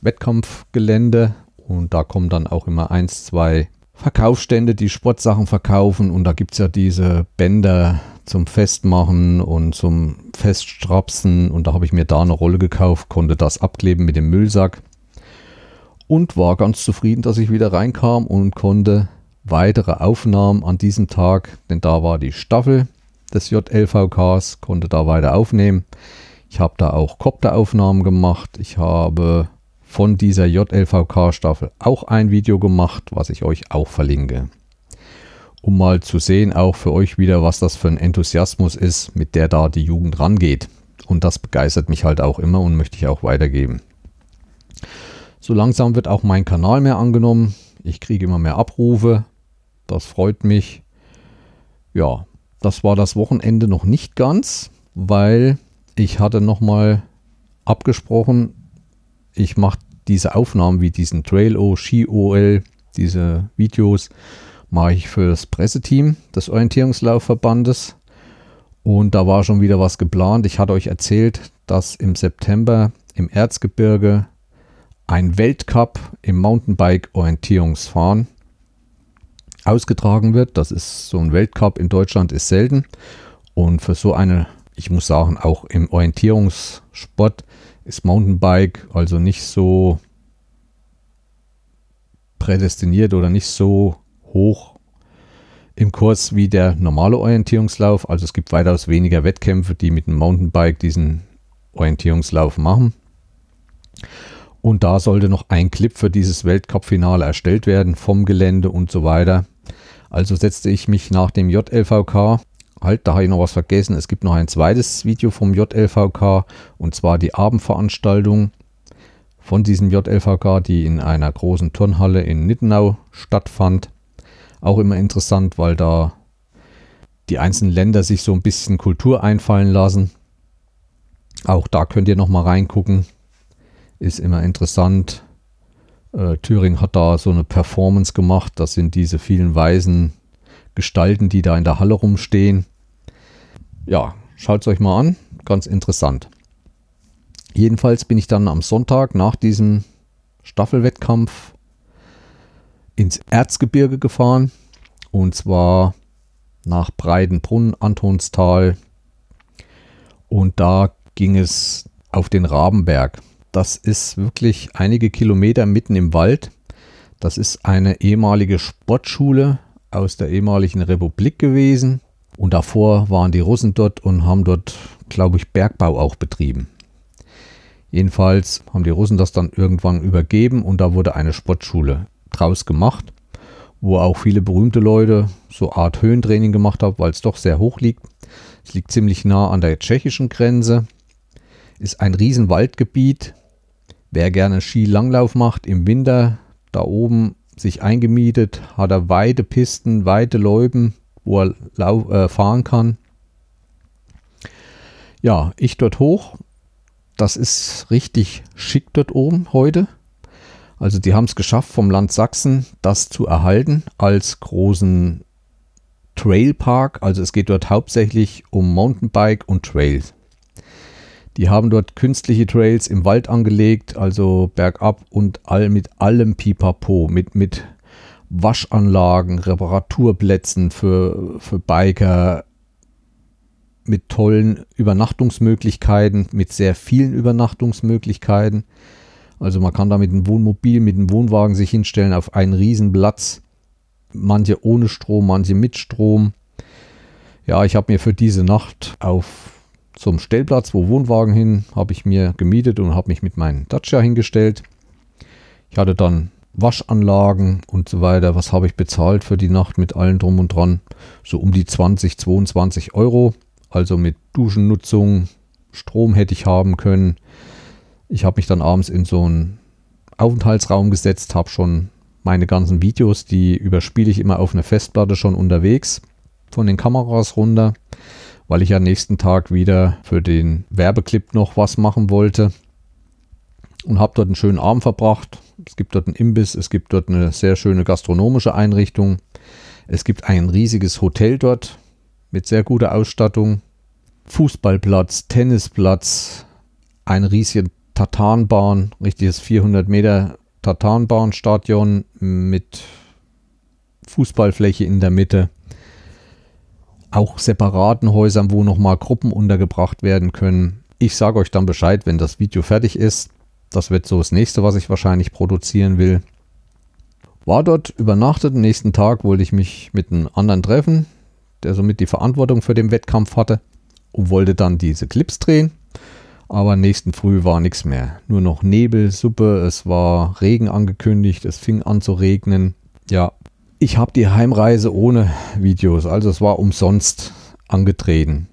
Wettkampfgelände und da kommen dann auch immer eins, zwei Verkaufsstände, die Sportsachen verkaufen und da gibt es ja diese Bänder zum Festmachen und zum Feststrapsen und da habe ich mir da eine Rolle gekauft, konnte das abkleben mit dem Müllsack und war ganz zufrieden, dass ich wieder reinkam und konnte weitere Aufnahmen an diesem Tag, denn da war die Staffel des JLVKs, konnte da weiter aufnehmen. Ich habe da auch Kopteraufnahmen gemacht. Ich habe von dieser JLVK-Staffel auch ein Video gemacht, was ich euch auch verlinke um mal zu sehen, auch für euch wieder, was das für ein Enthusiasmus ist, mit der da die Jugend rangeht. Und das begeistert mich halt auch immer und möchte ich auch weitergeben. So langsam wird auch mein Kanal mehr angenommen. Ich kriege immer mehr Abrufe. Das freut mich. Ja, das war das Wochenende noch nicht ganz, weil ich hatte nochmal abgesprochen, ich mache diese Aufnahmen wie diesen Trail-O, Ski-OL, diese Videos mache ich für das Presseteam des Orientierungslaufverbandes. Und da war schon wieder was geplant. Ich hatte euch erzählt, dass im September im Erzgebirge ein Weltcup im Mountainbike-Orientierungsfahren ausgetragen wird. Das ist so ein Weltcup in Deutschland ist selten. Und für so eine, ich muss sagen, auch im Orientierungssport ist Mountainbike also nicht so prädestiniert oder nicht so hoch im Kurs wie der normale Orientierungslauf. Also es gibt weitaus weniger Wettkämpfe, die mit dem Mountainbike diesen Orientierungslauf machen. Und da sollte noch ein Clip für dieses Weltcup-Finale erstellt werden vom Gelände und so weiter. Also setzte ich mich nach dem JLVK, halt, da habe ich noch was vergessen, es gibt noch ein zweites Video vom JLVK und zwar die Abendveranstaltung von diesem JLVK, die in einer großen Turnhalle in Nittenau stattfand. Auch immer interessant, weil da die einzelnen Länder sich so ein bisschen Kultur einfallen lassen. Auch da könnt ihr nochmal reingucken. Ist immer interessant. Äh, Thüringen hat da so eine Performance gemacht. Das sind diese vielen weißen Gestalten, die da in der Halle rumstehen. Ja, schaut es euch mal an. Ganz interessant. Jedenfalls bin ich dann am Sonntag nach diesem Staffelwettkampf ins Erzgebirge gefahren und zwar nach Breidenbrunn, Antonstal und da ging es auf den Rabenberg. Das ist wirklich einige Kilometer mitten im Wald. Das ist eine ehemalige Sportschule aus der ehemaligen Republik gewesen. Und davor waren die Russen dort und haben dort, glaube ich, Bergbau auch betrieben. Jedenfalls haben die Russen das dann irgendwann übergeben und da wurde eine Sportschule draus gemacht, wo auch viele berühmte Leute so Art Höhentraining gemacht haben, weil es doch sehr hoch liegt. Es liegt ziemlich nah an der tschechischen Grenze, ist ein riesen Waldgebiet. Wer gerne Skilanglauf macht im Winter, da oben sich eingemietet, hat er weite Pisten, weite Läuben, wo er äh, fahren kann. Ja, ich dort hoch. das ist richtig schick dort oben heute. Also die haben es geschafft, vom Land Sachsen das zu erhalten als großen Trailpark. Also es geht dort hauptsächlich um Mountainbike und Trails. Die haben dort künstliche Trails im Wald angelegt, also bergab und all mit allem Pipapo, mit, mit Waschanlagen, Reparaturplätzen für, für Biker, mit tollen Übernachtungsmöglichkeiten, mit sehr vielen Übernachtungsmöglichkeiten. Also man kann da mit einem Wohnmobil, mit einem Wohnwagen sich hinstellen auf einen riesen Platz. Manche ohne Strom, manche mit Strom. Ja, ich habe mir für diese Nacht auf zum Stellplatz, wo Wohnwagen hin, habe ich mir gemietet und habe mich mit meinem Dacia hingestellt. Ich hatte dann Waschanlagen und so weiter. Was habe ich bezahlt für die Nacht mit allem drum und dran? So um die 20, 22 Euro. Also mit Duschennutzung, Strom hätte ich haben können. Ich habe mich dann abends in so einen Aufenthaltsraum gesetzt, habe schon meine ganzen Videos, die überspiele ich immer auf eine Festplatte schon unterwegs von den Kameras runter weil ich ja nächsten Tag wieder für den Werbeclip noch was machen wollte und habe dort einen schönen Abend verbracht. Es gibt dort einen Imbiss, es gibt dort eine sehr schöne gastronomische Einrichtung. Es gibt ein riesiges Hotel dort mit sehr guter Ausstattung. Fußballplatz, Tennisplatz, eine riesige Tatanbahn, richtiges 400 Meter Tatanbahnstadion mit Fußballfläche in der Mitte auch separaten Häusern, wo nochmal Gruppen untergebracht werden können. Ich sage euch dann Bescheid, wenn das Video fertig ist. Das wird so das nächste, was ich wahrscheinlich produzieren will. War dort übernachtet. Am nächsten Tag wollte ich mich mit einem anderen treffen, der somit die Verantwortung für den Wettkampf hatte und wollte dann diese Clips drehen. Aber nächsten Früh war nichts mehr. Nur noch Nebel, Suppe, es war Regen angekündigt, es fing an zu regnen. Ja, ich habe die Heimreise ohne Videos, also es war umsonst angetreten.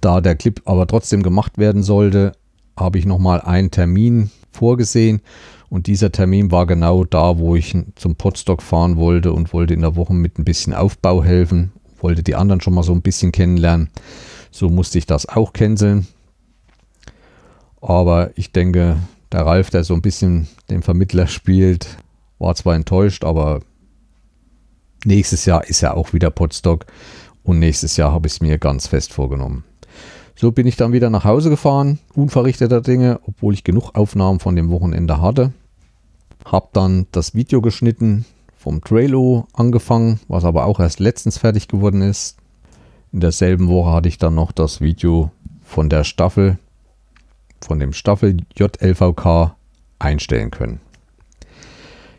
Da der Clip aber trotzdem gemacht werden sollte, habe ich nochmal einen Termin vorgesehen und dieser Termin war genau da, wo ich zum Podstock fahren wollte und wollte in der Woche mit ein bisschen Aufbau helfen, wollte die anderen schon mal so ein bisschen kennenlernen. So musste ich das auch canceln. Aber ich denke, der Ralf, der so ein bisschen den Vermittler spielt, war zwar enttäuscht, aber Nächstes Jahr ist ja auch wieder Potstock und nächstes Jahr habe ich es mir ganz fest vorgenommen. So bin ich dann wieder nach Hause gefahren, unverrichteter Dinge, obwohl ich genug Aufnahmen von dem Wochenende hatte. Hab dann das Video geschnitten, vom Trailer angefangen, was aber auch erst letztens fertig geworden ist. In derselben Woche hatte ich dann noch das Video von der Staffel, von dem Staffel JLVK einstellen können.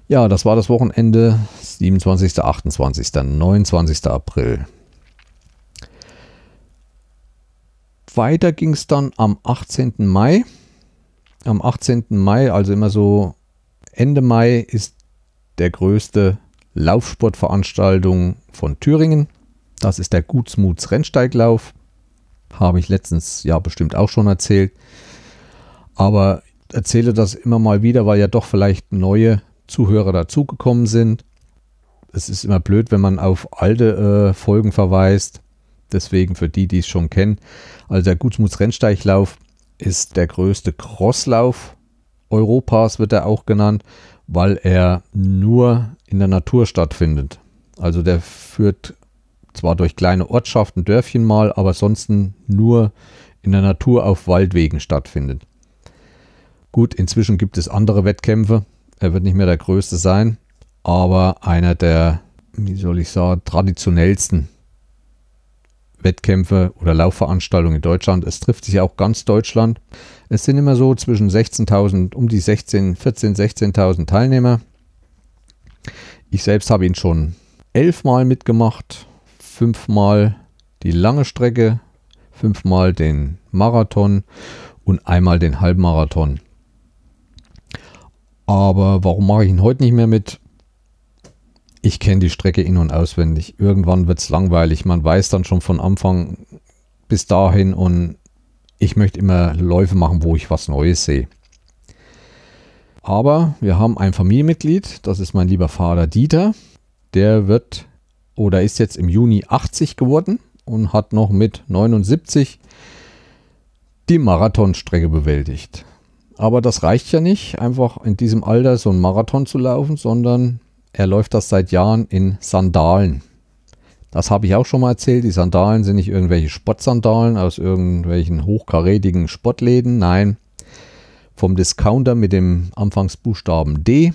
Ja, das war das Wochenende 27., 28., 29. April. Weiter ging es dann am 18. Mai. Am 18. Mai, also immer so Ende Mai, ist der größte Laufsportveranstaltung von Thüringen. Das ist der Gutsmuts Rennsteiglauf. Habe ich letztens ja bestimmt auch schon erzählt. Aber erzähle das immer mal wieder, weil ja doch vielleicht neue Zuhörer dazugekommen sind. Es ist immer blöd, wenn man auf alte äh, Folgen verweist. Deswegen für die, die es schon kennen. Also der Gutsmuts Rennsteiglauf ist der größte Crosslauf Europas, wird er auch genannt, weil er nur in der Natur stattfindet. Also der führt zwar durch kleine Ortschaften, Dörfchen mal, aber sonst nur in der Natur auf Waldwegen stattfindet. Gut, inzwischen gibt es andere Wettkämpfe, er wird nicht mehr der größte sein, aber einer der, wie soll ich sagen, traditionellsten Wettkämpfe oder Laufveranstaltungen in Deutschland. Es trifft sich auch ganz Deutschland. Es sind immer so zwischen 16.000, um die 16, 14, 16.000 Teilnehmer. Ich selbst habe ihn schon elfmal mitgemacht, fünfmal die lange Strecke, fünfmal den Marathon und einmal den Halbmarathon. Aber warum mache ich ihn heute nicht mehr mit? Ich kenne die Strecke in- und auswendig. Irgendwann wird es langweilig. Man weiß dann schon von Anfang bis dahin und ich möchte immer Läufe machen, wo ich was Neues sehe. Aber wir haben ein Familienmitglied, das ist mein lieber Vater Dieter. Der wird oder ist jetzt im Juni 80 geworden und hat noch mit 79 die Marathonstrecke bewältigt. Aber das reicht ja nicht, einfach in diesem Alter so einen Marathon zu laufen, sondern er läuft das seit Jahren in Sandalen. Das habe ich auch schon mal erzählt. Die Sandalen sind nicht irgendwelche Sportsandalen aus irgendwelchen hochkarätigen Sportläden. Nein, vom Discounter mit dem Anfangsbuchstaben D.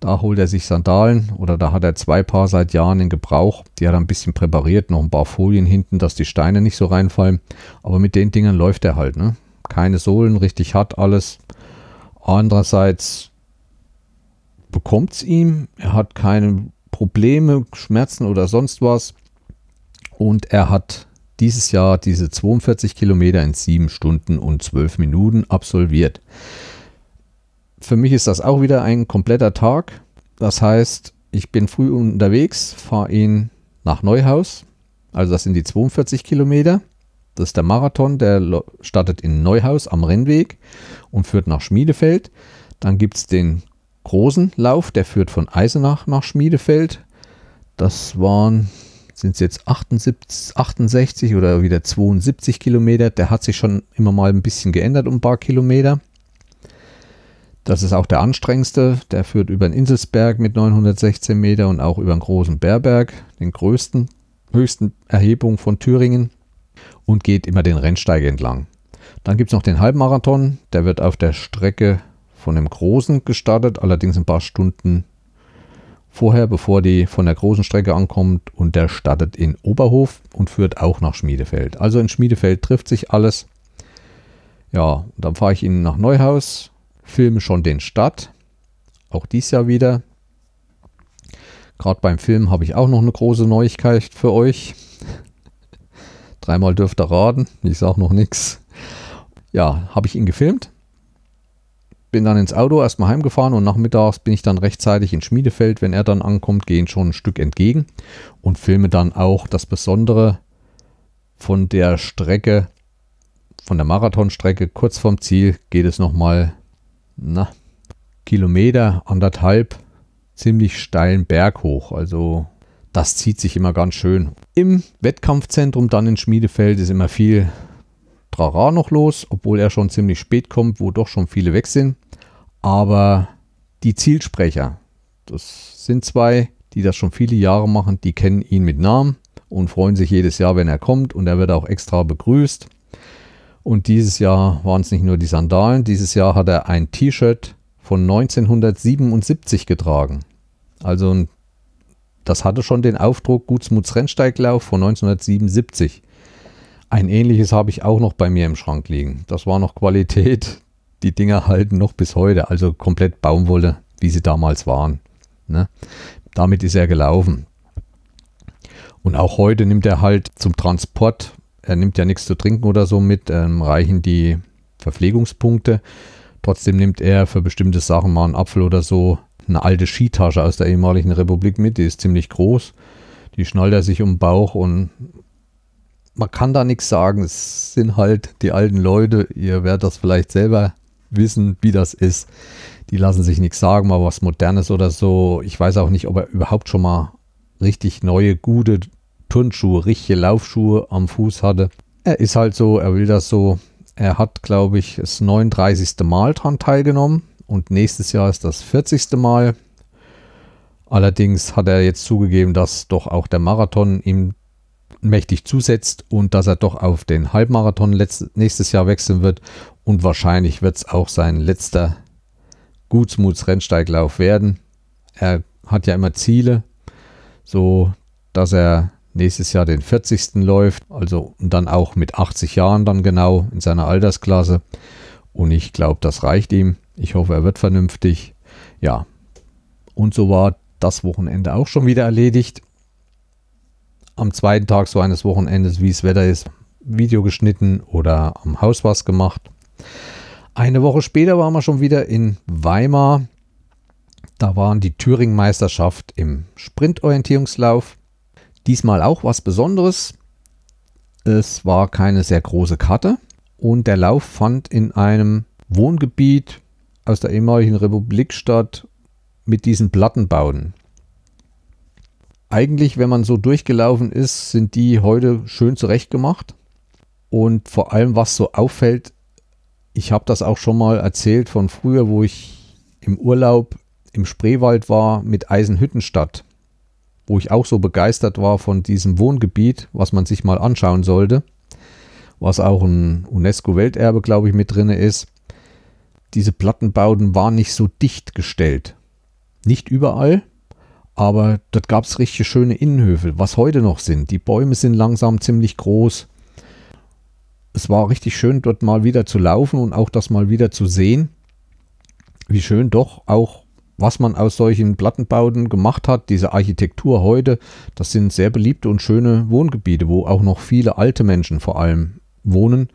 Da holt er sich Sandalen oder da hat er zwei Paar seit Jahren in Gebrauch. Die hat er ein bisschen präpariert, noch ein paar Folien hinten, dass die Steine nicht so reinfallen. Aber mit den Dingern läuft er halt. Ne? Keine Sohlen, richtig hart alles. Andererseits bekommt es ihm. Er hat keine Probleme, Schmerzen oder sonst was. Und er hat dieses Jahr diese 42 Kilometer in 7 Stunden und 12 Minuten absolviert. Für mich ist das auch wieder ein kompletter Tag. Das heißt, ich bin früh unterwegs, fahre ihn nach Neuhaus. Also das sind die 42 Kilometer. Das ist der Marathon, der startet in Neuhaus am Rennweg und führt nach Schmiedefeld. Dann gibt es den großen Lauf, der führt von Eisenach nach Schmiedefeld. Das waren sind es jetzt 78, 68 oder wieder 72 Kilometer. Der hat sich schon immer mal ein bisschen geändert um ein paar Kilometer. Das ist auch der anstrengendste. Der führt über den Inselsberg mit 916 Meter und auch über den großen Bärberg, den größten, höchsten Erhebung von Thüringen und geht immer den Rennsteig entlang. Dann gibt es noch den Halbmarathon. Der wird auf der Strecke von dem Großen gestartet, allerdings ein paar Stunden vorher, bevor die von der großen Strecke ankommt und der startet in Oberhof und führt auch nach Schmiedefeld. Also in Schmiedefeld trifft sich alles. Ja, dann fahre ich ihn nach Neuhaus, filme schon den Start, auch dies Jahr wieder. Gerade beim Film habe ich auch noch eine große Neuigkeit für euch. Dreimal dürft ihr raten, ich sage noch nichts. Ja, habe ich ihn gefilmt bin dann ins Auto erstmal heimgefahren und nachmittags bin ich dann rechtzeitig in Schmiedefeld. Wenn er dann ankommt, gehen schon ein Stück entgegen und filme dann auch das Besondere von der Strecke, von der Marathonstrecke. Kurz vorm Ziel geht es nochmal, na, Kilometer, anderthalb, ziemlich steilen Berg hoch. Also das zieht sich immer ganz schön. Im Wettkampfzentrum dann in Schmiedefeld ist immer viel Trara noch los, obwohl er schon ziemlich spät kommt, wo doch schon viele weg sind. Aber die Zielsprecher, das sind zwei, die das schon viele Jahre machen, die kennen ihn mit Namen und freuen sich jedes Jahr, wenn er kommt und er wird auch extra begrüßt. Und dieses Jahr waren es nicht nur die Sandalen, dieses Jahr hat er ein T-Shirt von 1977 getragen. Also das hatte schon den Aufdruck Gutsmuts Rennsteiglauf von 1977. Ein ähnliches habe ich auch noch bei mir im Schrank liegen. Das war noch Qualität die Dinger halten noch bis heute, also komplett Baumwolle, wie sie damals waren. Ne? Damit ist er gelaufen. Und auch heute nimmt er halt zum Transport, er nimmt ja nichts zu trinken oder so mit, ähm, reichen die Verpflegungspunkte. Trotzdem nimmt er für bestimmte Sachen mal einen Apfel oder so, eine alte Skitasche aus der ehemaligen Republik mit, die ist ziemlich groß. Die schnallt er sich um den Bauch und man kann da nichts sagen. Es sind halt die alten Leute. Ihr werdet das vielleicht selber wissen, wie das ist. Die lassen sich nichts sagen, mal was Modernes oder so. Ich weiß auch nicht, ob er überhaupt schon mal richtig neue, gute Turnschuhe, richtige Laufschuhe am Fuß hatte. Er ist halt so, er will das so. Er hat, glaube ich, das 39. Mal dran teilgenommen und nächstes Jahr ist das 40. Mal. Allerdings hat er jetzt zugegeben, dass doch auch der Marathon ihm mächtig zusetzt und dass er doch auf den Halbmarathon nächstes Jahr wechseln wird und wahrscheinlich wird es auch sein letzter Gutsmuts-Rennsteiglauf werden. Er hat ja immer Ziele, so dass er nächstes Jahr den 40. läuft, also dann auch mit 80 Jahren dann genau in seiner Altersklasse. Und ich glaube, das reicht ihm. Ich hoffe, er wird vernünftig. Ja, und so war das Wochenende auch schon wieder erledigt. Am zweiten Tag so eines Wochenendes, wie es Wetter ist, Video geschnitten oder am Haus was gemacht. Eine Woche später waren wir schon wieder in Weimar. Da waren die Thüringen-Meisterschaft im Sprintorientierungslauf. Diesmal auch was Besonderes. Es war keine sehr große Karte und der Lauf fand in einem Wohngebiet aus der ehemaligen Republik statt mit diesen Plattenbauten. Eigentlich, wenn man so durchgelaufen ist, sind die heute schön zurechtgemacht. Und vor allem, was so auffällt, ich habe das auch schon mal erzählt von früher, wo ich im Urlaub im Spreewald war mit Eisenhüttenstadt, wo ich auch so begeistert war von diesem Wohngebiet, was man sich mal anschauen sollte, was auch ein UNESCO-Welterbe, glaube ich, mit drin ist. Diese Plattenbauten waren nicht so dicht gestellt. Nicht überall, aber dort gab es richtig schöne Innenhöfe, was heute noch sind. Die Bäume sind langsam ziemlich groß. Es war richtig schön, dort mal wieder zu laufen und auch das mal wieder zu sehen, wie schön doch auch, was man aus solchen Plattenbauten gemacht hat. Diese Architektur heute, das sind sehr beliebte und schöne Wohngebiete, wo auch noch viele alte Menschen vor allem wohnen,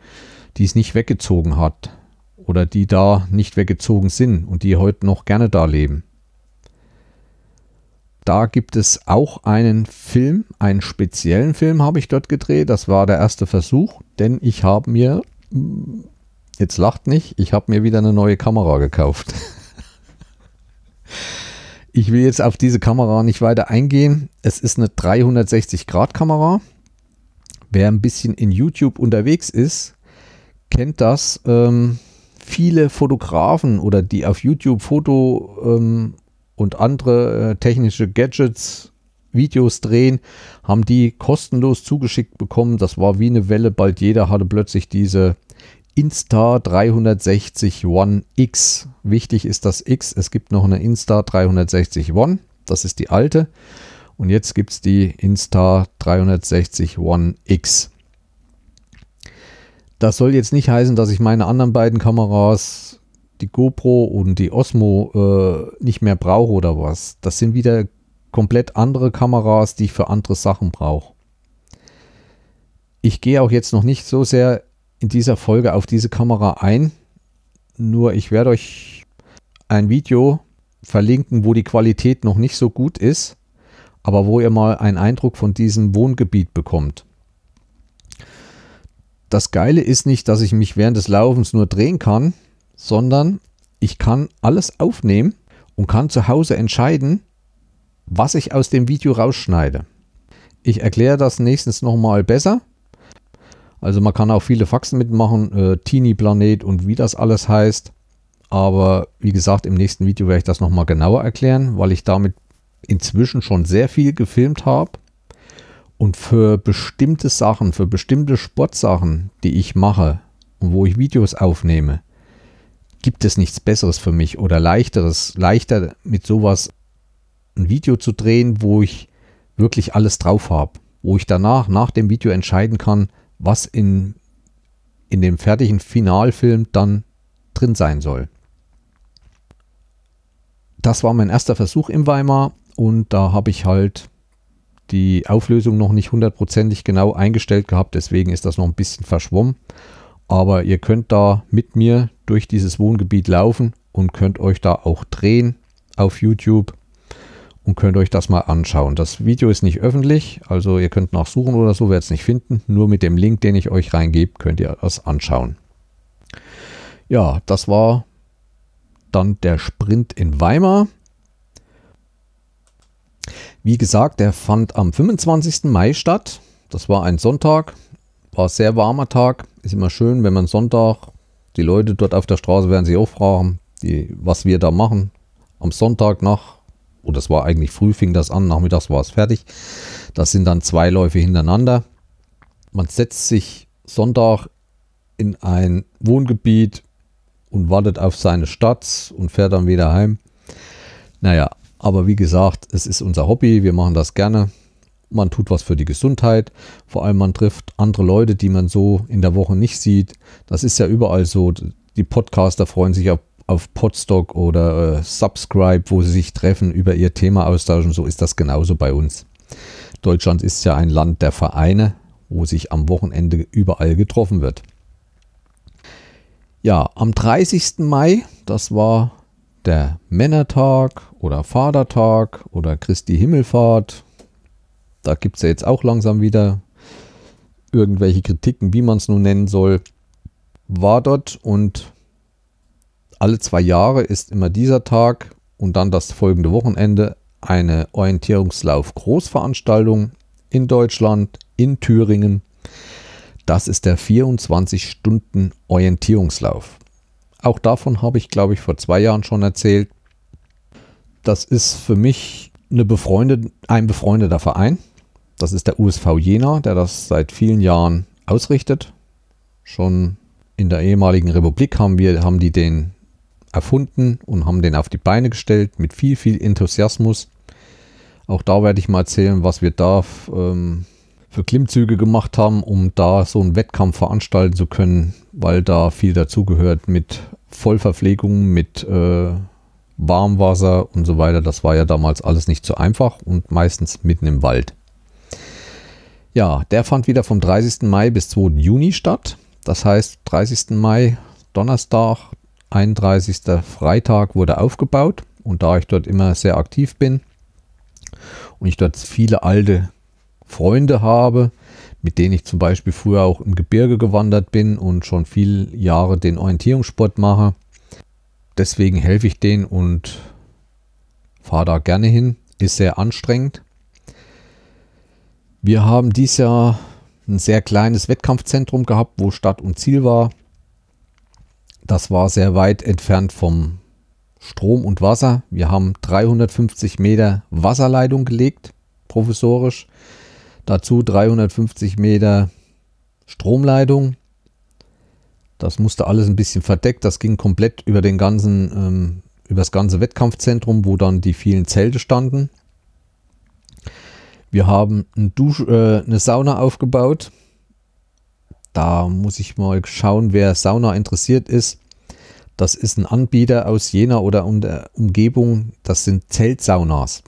die es nicht weggezogen hat oder die da nicht weggezogen sind und die heute noch gerne da leben. Da gibt es auch einen Film, einen speziellen Film habe ich dort gedreht. Das war der erste Versuch, denn ich habe mir, jetzt lacht nicht, ich habe mir wieder eine neue Kamera gekauft. ich will jetzt auf diese Kamera nicht weiter eingehen. Es ist eine 360-Grad-Kamera. Wer ein bisschen in YouTube unterwegs ist, kennt das. Ähm, viele Fotografen oder die auf YouTube Foto ähm, und andere äh, technische Gadgets, Videos drehen, haben die kostenlos zugeschickt bekommen. Das war wie eine Welle. Bald jeder hatte plötzlich diese Insta 360 One X. Wichtig ist das X. Es gibt noch eine Insta 360 One. Das ist die alte. Und jetzt gibt es die Insta 360 One X. Das soll jetzt nicht heißen, dass ich meine anderen beiden Kameras die GoPro und die Osmo äh, nicht mehr brauche oder was. Das sind wieder komplett andere Kameras, die ich für andere Sachen brauche. Ich gehe auch jetzt noch nicht so sehr in dieser Folge auf diese Kamera ein. Nur ich werde euch ein Video verlinken, wo die Qualität noch nicht so gut ist, aber wo ihr mal einen Eindruck von diesem Wohngebiet bekommt. Das Geile ist nicht, dass ich mich während des Laufens nur drehen kann, sondern ich kann alles aufnehmen und kann zu Hause entscheiden, was ich aus dem Video rausschneide. Ich erkläre das nächstens nochmal besser. Also man kann auch viele Faxen mitmachen, äh, Teenie Planet und wie das alles heißt. Aber wie gesagt, im nächsten Video werde ich das nochmal genauer erklären, weil ich damit inzwischen schon sehr viel gefilmt habe. Und für bestimmte Sachen, für bestimmte Sportsachen, die ich mache und wo ich Videos aufnehme, gibt es nichts Besseres für mich oder leichteres, leichter mit sowas ein Video zu drehen, wo ich wirklich alles drauf habe, wo ich danach, nach dem Video entscheiden kann, was in, in dem fertigen Finalfilm dann drin sein soll. Das war mein erster Versuch im Weimar und da habe ich halt die Auflösung noch nicht hundertprozentig genau eingestellt gehabt, deswegen ist das noch ein bisschen verschwommen. Aber ihr könnt da mit mir durch dieses Wohngebiet laufen und könnt euch da auch drehen auf YouTube und könnt euch das mal anschauen. Das Video ist nicht öffentlich, also ihr könnt nachsuchen oder so, werdet es nicht finden. Nur mit dem Link, den ich euch reingebe, könnt ihr das anschauen. Ja, das war dann der Sprint in Weimar. Wie gesagt, der fand am 25. Mai statt. Das war ein Sonntag, war sehr warmer Tag. Ist immer schön, wenn man Sonntag, die Leute dort auf der Straße werden sich auch fragen, die, was wir da machen. Am Sonntag nach, oder das war eigentlich früh, fing das an, nachmittags war es fertig. Das sind dann zwei Läufe hintereinander. Man setzt sich Sonntag in ein Wohngebiet und wartet auf seine Stadt und fährt dann wieder heim. Naja, aber wie gesagt, es ist unser Hobby, wir machen das gerne man tut was für die Gesundheit, vor allem man trifft andere Leute, die man so in der Woche nicht sieht. Das ist ja überall so. Die Podcaster freuen sich auf, auf Podstock oder äh, Subscribe, wo sie sich treffen, über ihr Thema austauschen. So ist das genauso bei uns. Deutschland ist ja ein Land der Vereine, wo sich am Wochenende überall getroffen wird. Ja, am 30. Mai, das war der Männertag oder Vatertag oder Christi Himmelfahrt, da gibt es ja jetzt auch langsam wieder irgendwelche Kritiken, wie man es nun nennen soll. War dort und alle zwei Jahre ist immer dieser Tag und dann das folgende Wochenende eine Orientierungslauf-Großveranstaltung in Deutschland, in Thüringen. Das ist der 24-Stunden-Orientierungslauf. Auch davon habe ich, glaube ich, vor zwei Jahren schon erzählt. Das ist für mich eine befreundet, ein befreundeter Verein. Das ist der USV Jena, der das seit vielen Jahren ausrichtet. Schon in der ehemaligen Republik haben wir, haben die den erfunden und haben den auf die Beine gestellt mit viel, viel Enthusiasmus. Auch da werde ich mal erzählen, was wir da ähm, für Klimmzüge gemacht haben, um da so einen Wettkampf veranstalten zu können, weil da viel dazugehört mit Vollverpflegung, mit äh, Warmwasser und so weiter. Das war ja damals alles nicht so einfach und meistens mitten im Wald. Ja, der fand wieder vom 30. Mai bis 2. Juni statt. Das heißt, 30. Mai, Donnerstag, 31. Freitag wurde aufgebaut. Und da ich dort immer sehr aktiv bin und ich dort viele alte Freunde habe, mit denen ich zum Beispiel früher auch im Gebirge gewandert bin und schon viele Jahre den Orientierungssport mache. Deswegen helfe ich denen und fahre da gerne hin. Ist sehr anstrengend. Wir haben dieses Jahr ein sehr kleines Wettkampfzentrum gehabt, wo Start und Ziel war. Das war sehr weit entfernt vom Strom und Wasser. Wir haben 350 Meter Wasserleitung gelegt, provisorisch. Dazu 350 Meter Stromleitung. Das musste alles ein bisschen verdeckt. Das ging komplett über den ganzen, ähm, über das ganze Wettkampfzentrum, wo dann die vielen Zelte standen. Wir haben ein Dusch, äh, eine Sauna aufgebaut. Da muss ich mal schauen, wer Sauna interessiert ist. Das ist ein Anbieter aus Jena oder um Umgebung. Das sind Zeltsaunas.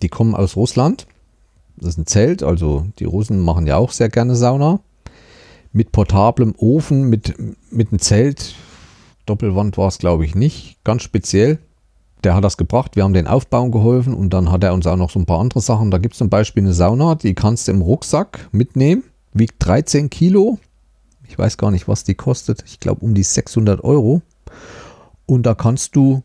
Die kommen aus Russland. Das ist ein Zelt, also die Russen machen ja auch sehr gerne Sauna. Mit portablem Ofen, mit, mit einem Zelt. Doppelwand war es, glaube ich, nicht. Ganz speziell der hat das gebracht, wir haben den Aufbauen geholfen und dann hat er uns auch noch so ein paar andere Sachen. Da gibt es zum Beispiel eine Sauna, die kannst du im Rucksack mitnehmen, wiegt 13 Kilo. Ich weiß gar nicht, was die kostet. Ich glaube um die 600 Euro. Und da kannst du,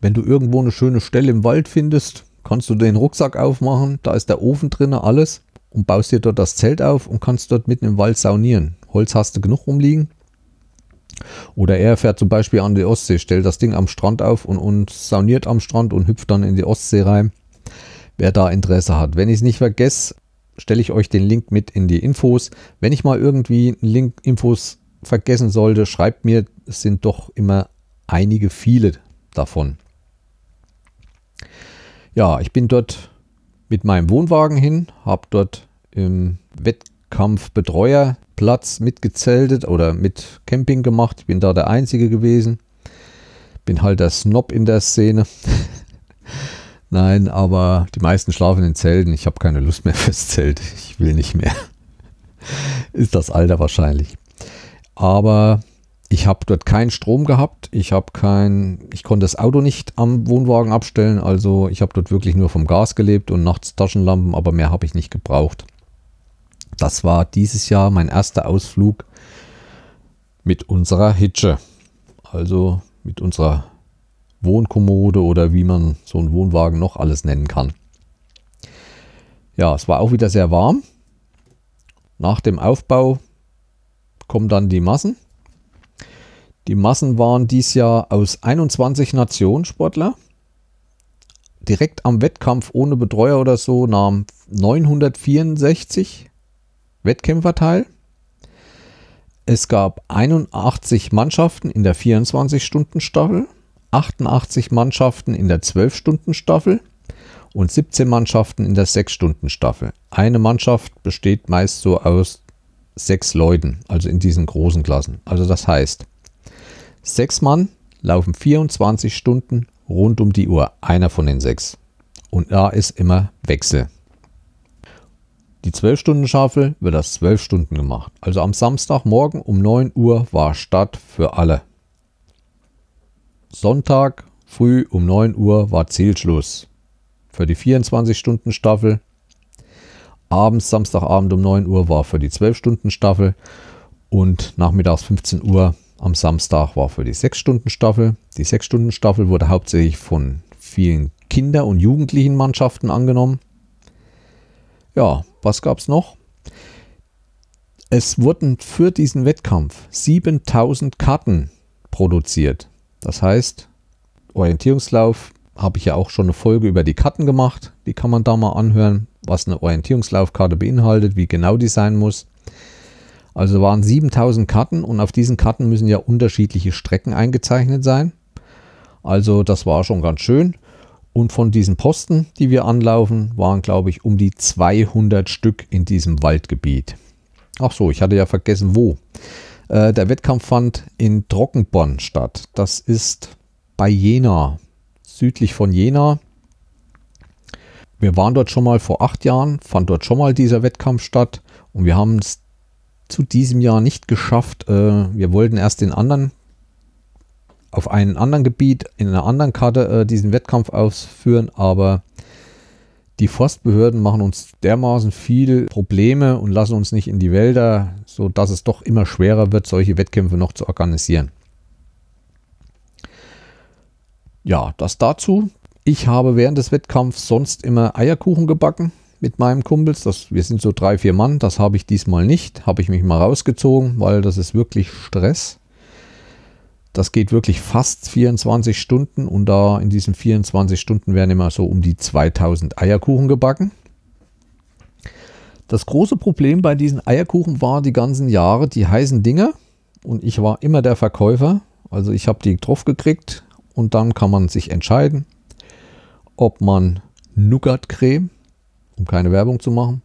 wenn du irgendwo eine schöne Stelle im Wald findest, kannst du den Rucksack aufmachen. Da ist der Ofen drin, alles. Und baust dir dort das Zelt auf und kannst dort mitten im Wald saunieren. Holz hast du genug rumliegen. Oder er fährt zum Beispiel an die Ostsee, stellt das Ding am Strand auf und, und sauniert am Strand und hüpft dann in die Ostsee rein. Wer da Interesse hat. Wenn ich es nicht vergesse, stelle ich euch den Link mit in die Infos. Wenn ich mal irgendwie Link Infos vergessen sollte, schreibt mir, es sind doch immer einige viele davon. Ja, ich bin dort mit meinem Wohnwagen hin, habe dort im Wettkampfbetreuer Platz mitgezeltet oder mit Camping gemacht. Ich bin da der Einzige gewesen. Bin halt der Snob in der Szene. Nein, aber die meisten schlafen in Zelten. Ich habe keine Lust mehr fürs Zelt. Ich will nicht mehr. Ist das Alter wahrscheinlich. Aber ich habe dort keinen Strom gehabt. Ich habe kein, ich konnte das Auto nicht am Wohnwagen abstellen. Also ich habe dort wirklich nur vom Gas gelebt und nachts Taschenlampen, aber mehr habe ich nicht gebraucht. Das war dieses Jahr mein erster Ausflug mit unserer Hitsche. Also mit unserer Wohnkommode oder wie man so einen Wohnwagen noch alles nennen kann. Ja, es war auch wieder sehr warm. Nach dem Aufbau kommen dann die Massen. Die Massen waren dieses Jahr aus 21 Nationen Sportler. Direkt am Wettkampf ohne Betreuer oder so nahm 964 Wettkämpfer teil. Es gab 81 Mannschaften in der 24-Stunden-Staffel, 88 Mannschaften in der 12-Stunden-Staffel und 17 Mannschaften in der 6-Stunden-Staffel. Eine Mannschaft besteht meist so aus sechs Leuten, also in diesen großen Klassen. Also das heißt, sechs Mann laufen 24 Stunden rund um die Uhr, einer von den sechs. Und da ist immer Wechsel. Die 12-Stunden-Schaufel wird das 12 Stunden gemacht. Also am Samstagmorgen um 9 Uhr war Start für alle. Sonntag früh um 9 Uhr war Zielschluss für die 24-Stunden-Staffel. Abends, Samstagabend um 9 Uhr war für die 12-Stunden-Staffel. Und nachmittags 15 Uhr am Samstag war für die 6-Stunden-Staffel. Die 6-Stunden-Staffel wurde hauptsächlich von vielen Kinder- und Jugendlichen Mannschaften angenommen. Ja, was gab es noch? Es wurden für diesen Wettkampf 7000 Karten produziert. Das heißt, Orientierungslauf habe ich ja auch schon eine Folge über die Karten gemacht. Die kann man da mal anhören, was eine Orientierungslaufkarte beinhaltet, wie genau die sein muss. Also waren 7000 Karten und auf diesen Karten müssen ja unterschiedliche Strecken eingezeichnet sein. Also das war schon ganz schön. Und von diesen Posten, die wir anlaufen, waren glaube ich um die 200 Stück in diesem Waldgebiet. Ach so, ich hatte ja vergessen wo. Äh, der Wettkampf fand in Trockenborn statt. Das ist bei Jena, südlich von Jena. Wir waren dort schon mal vor acht Jahren, fand dort schon mal dieser Wettkampf statt und wir haben es zu diesem Jahr nicht geschafft. Äh, wir wollten erst den anderen auf einem anderen Gebiet in einer anderen Karte äh, diesen Wettkampf ausführen, aber die Forstbehörden machen uns dermaßen viel Probleme und lassen uns nicht in die Wälder, sodass es doch immer schwerer wird, solche Wettkämpfe noch zu organisieren. Ja, das dazu. Ich habe während des Wettkampfs sonst immer Eierkuchen gebacken mit meinem Kumpels. Das, wir sind so drei, vier Mann. Das habe ich diesmal nicht. Habe ich mich mal rausgezogen, weil das ist wirklich Stress. Das geht wirklich fast 24 Stunden und da in diesen 24 Stunden werden immer so um die 2000 Eierkuchen gebacken. Das große Problem bei diesen Eierkuchen war die ganzen Jahre die heißen Dinge und ich war immer der Verkäufer. Also ich habe die drauf gekriegt und dann kann man sich entscheiden, ob man Nougat-Creme, um keine Werbung zu machen,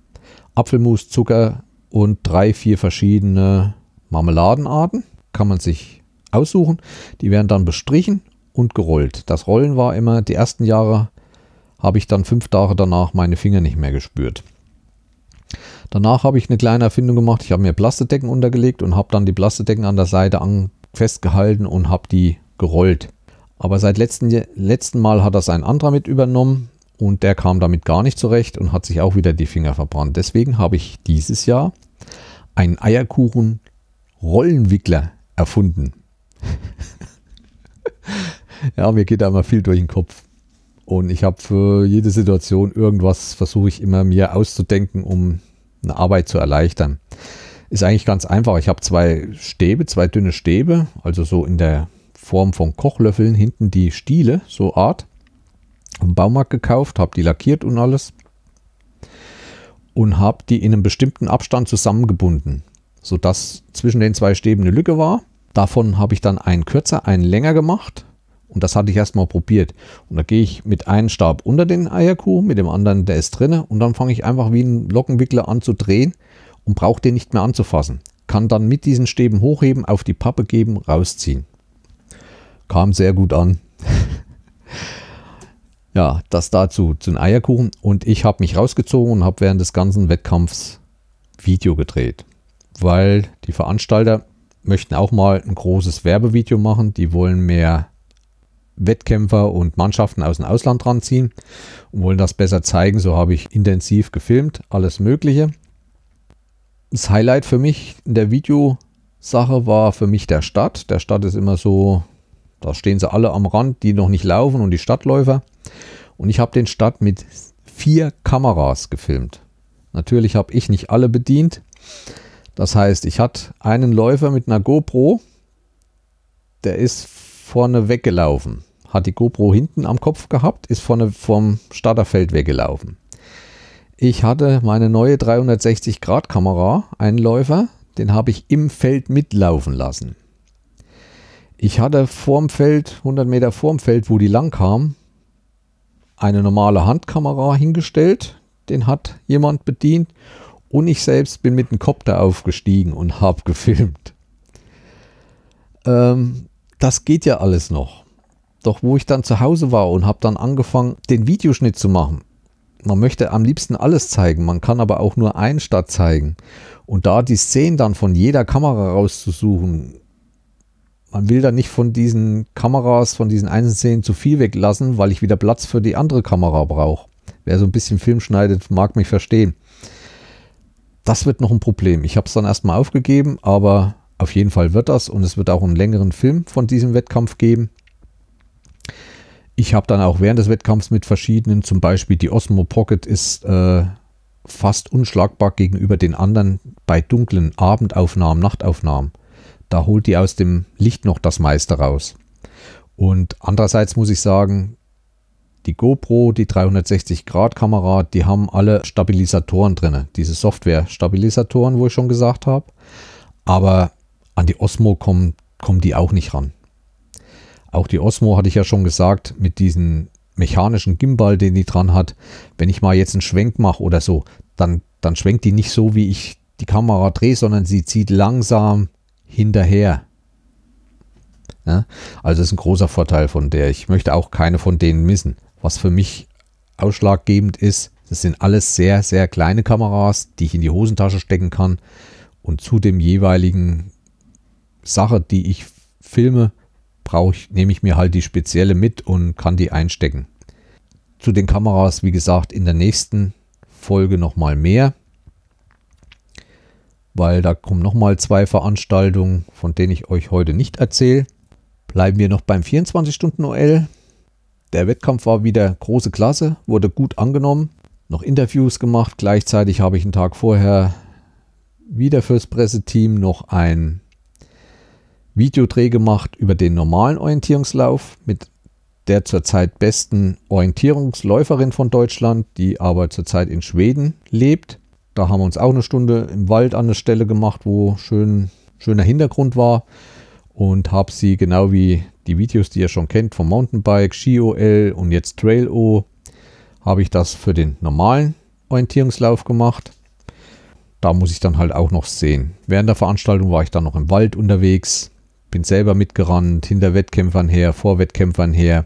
Apfelmus, Zucker und drei, vier verschiedene Marmeladenarten kann man sich aussuchen. Die werden dann bestrichen und gerollt. Das Rollen war immer, die ersten Jahre habe ich dann fünf Tage danach meine Finger nicht mehr gespürt. Danach habe ich eine kleine Erfindung gemacht. Ich habe mir Plastedecken untergelegt und habe dann die Plastedecken an der Seite festgehalten und habe die gerollt. Aber seit letzten, letzten Mal hat das ein anderer mit übernommen und der kam damit gar nicht zurecht und hat sich auch wieder die Finger verbrannt. Deswegen habe ich dieses Jahr einen Eierkuchen Rollenwickler erfunden. ja, mir geht da immer viel durch den Kopf. Und ich habe für jede Situation irgendwas, versuche ich immer mir auszudenken, um eine Arbeit zu erleichtern. Ist eigentlich ganz einfach. Ich habe zwei Stäbe, zwei dünne Stäbe, also so in der Form von Kochlöffeln, hinten die Stiele, so Art. Im Baumarkt gekauft, habe die lackiert und alles. Und habe die in einem bestimmten Abstand zusammengebunden, sodass zwischen den zwei Stäben eine Lücke war Davon habe ich dann einen kürzer, einen länger gemacht. Und das hatte ich erstmal probiert. Und da gehe ich mit einem Stab unter den Eierkuchen, mit dem anderen, der ist drinne. Und dann fange ich einfach wie ein Lockenwickler an zu drehen und brauche den nicht mehr anzufassen. Kann dann mit diesen Stäben hochheben, auf die Pappe geben, rausziehen. Kam sehr gut an. ja, das dazu, zu den Eierkuchen. Und ich habe mich rausgezogen und habe während des ganzen Wettkampfs Video gedreht. Weil die Veranstalter möchten auch mal ein großes Werbevideo machen. Die wollen mehr Wettkämpfer und Mannschaften aus dem Ausland ranziehen und wollen das besser zeigen. So habe ich intensiv gefilmt, alles Mögliche. Das Highlight für mich in der Videosache war für mich der Start. Der Start ist immer so, da stehen sie alle am Rand, die noch nicht laufen und die Stadtläufer. Und ich habe den Start mit vier Kameras gefilmt. Natürlich habe ich nicht alle bedient. Das heißt, ich hatte einen Läufer mit einer GoPro, der ist vorne weggelaufen. Hat die GoPro hinten am Kopf gehabt, ist vorne vom Starterfeld weggelaufen. Ich hatte meine neue 360-Grad-Kamera, einen Läufer, den habe ich im Feld mitlaufen lassen. Ich hatte vorm Feld, 100 Meter vorm Feld, wo die lang kam, eine normale Handkamera hingestellt. Den hat jemand bedient und ich selbst bin mit dem Kopter aufgestiegen und habe gefilmt. Ähm, das geht ja alles noch. Doch wo ich dann zu Hause war und habe dann angefangen, den Videoschnitt zu machen. Man möchte am liebsten alles zeigen, man kann aber auch nur einen Stadt zeigen. Und da die Szenen dann von jeder Kamera rauszusuchen, man will da nicht von diesen Kameras, von diesen einzelnen Szenen zu viel weglassen, weil ich wieder Platz für die andere Kamera brauche. Wer so ein bisschen Film schneidet, mag mich verstehen das wird noch ein Problem. Ich habe es dann erstmal aufgegeben, aber auf jeden Fall wird das und es wird auch einen längeren Film von diesem Wettkampf geben. Ich habe dann auch während des Wettkampfs mit verschiedenen, zum Beispiel die Osmo Pocket ist äh, fast unschlagbar gegenüber den anderen bei dunklen Abendaufnahmen, Nachtaufnahmen. da holt die aus dem Licht noch das meiste raus. Und andererseits muss ich sagen, die GoPro, die 360-Grad-Kamera, die haben alle Stabilisatoren drin, diese Software-Stabilisatoren, wo ich schon gesagt habe. Aber an die Osmo kommen, kommen die auch nicht ran. Auch die Osmo hatte ich ja schon gesagt, mit diesem mechanischen Gimbal, den die dran hat, wenn ich mal jetzt einen Schwenk mache oder so, dann, dann schwenkt die nicht so, wie ich die Kamera drehe, sondern sie zieht langsam hinterher. Ja, also das ist ein großer Vorteil von der. Ich möchte auch keine von denen missen. Was für mich ausschlaggebend ist, das sind alles sehr, sehr kleine Kameras, die ich in die Hosentasche stecken kann und zu dem jeweiligen Sache, die ich filme, brauche ich, nehme ich mir halt die spezielle mit und kann die einstecken. Zu den Kameras, wie gesagt, in der nächsten Folge nochmal mehr, weil da kommen nochmal zwei Veranstaltungen, von denen ich euch heute nicht erzähle. Bleiben wir noch beim 24-Stunden-OL. Der Wettkampf war wieder große Klasse, wurde gut angenommen, noch Interviews gemacht. Gleichzeitig habe ich einen Tag vorher wieder fürs Presseteam noch ein Videodreh gemacht über den normalen Orientierungslauf mit der zurzeit besten Orientierungsläuferin von Deutschland, die aber zurzeit in Schweden lebt. Da haben wir uns auch eine Stunde im Wald an der Stelle gemacht, wo schön, schöner Hintergrund war und habe sie genau wie die Videos, die ihr schon kennt vom Mountainbike, Ski-OL und jetzt Trail-O, habe ich das für den normalen Orientierungslauf gemacht. Da muss ich dann halt auch noch sehen. Während der Veranstaltung war ich dann noch im Wald unterwegs, bin selber mitgerannt, hinter Wettkämpfern her, vor Wettkämpfern her,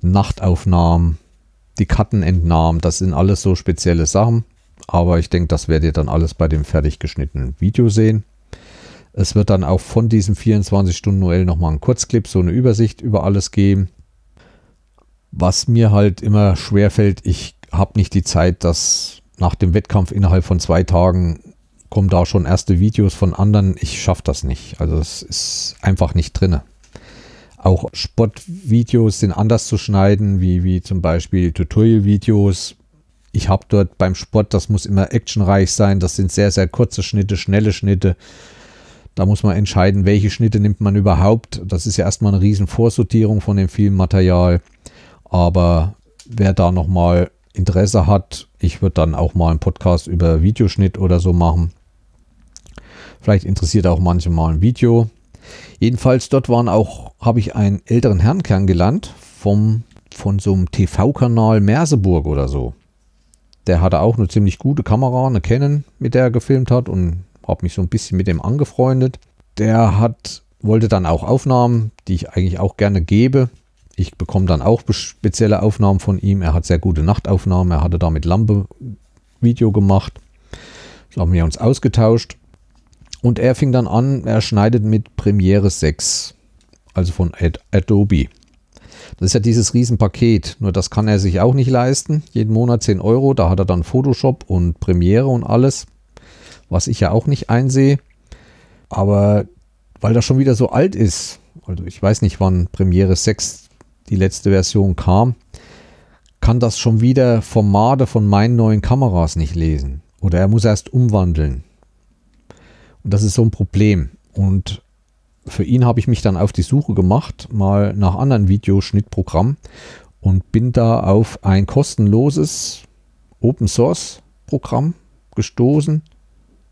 Nachtaufnahmen, die Karten entnahmen, das sind alles so spezielle Sachen. Aber ich denke, das werdet ihr dann alles bei dem fertig geschnittenen Video sehen. Es wird dann auch von diesem 24-Stunden-Noel nochmal ein Kurzclip, so eine Übersicht über alles geben. Was mir halt immer schwer fällt, ich habe nicht die Zeit, dass nach dem Wettkampf innerhalb von zwei Tagen kommen da schon erste Videos von anderen. Ich schaffe das nicht. Also es ist einfach nicht drin. Auch Sportvideos sind anders zu schneiden, wie, wie zum Beispiel Tutorial-Videos. Ich habe dort beim Sport, das muss immer actionreich sein. Das sind sehr, sehr kurze Schnitte, schnelle Schnitte. Da muss man entscheiden, welche Schnitte nimmt man überhaupt. Das ist ja erstmal eine riesen Vorsortierung von dem Filmmaterial. Aber wer da nochmal Interesse hat, ich würde dann auch mal einen Podcast über Videoschnitt oder so machen. Vielleicht interessiert auch manche mal ein Video. Jedenfalls dort waren auch, habe ich einen älteren Herrn kennengelernt vom, von so einem TV-Kanal Merseburg oder so. Der hatte auch eine ziemlich gute Kamera, eine Canon, mit der er gefilmt hat und habe mich so ein bisschen mit dem angefreundet. Der hat, wollte dann auch Aufnahmen, die ich eigentlich auch gerne gebe. Ich bekomme dann auch spezielle Aufnahmen von ihm. Er hat sehr gute Nachtaufnahmen. Er hatte da mit Lampe Video gemacht. So haben wir uns ausgetauscht. Und er fing dann an, er schneidet mit Premiere 6, also von Adobe. Das ist ja dieses Riesenpaket, nur das kann er sich auch nicht leisten. Jeden Monat 10 Euro, da hat er dann Photoshop und Premiere und alles was ich ja auch nicht einsehe. Aber weil das schon wieder so alt ist, also ich weiß nicht, wann Premiere 6 die letzte Version kam, kann das schon wieder Formate von meinen neuen Kameras nicht lesen. Oder er muss erst umwandeln. Und das ist so ein Problem. Und für ihn habe ich mich dann auf die Suche gemacht, mal nach anderen Videoschnittprogrammen und bin da auf ein kostenloses Open Source Programm gestoßen,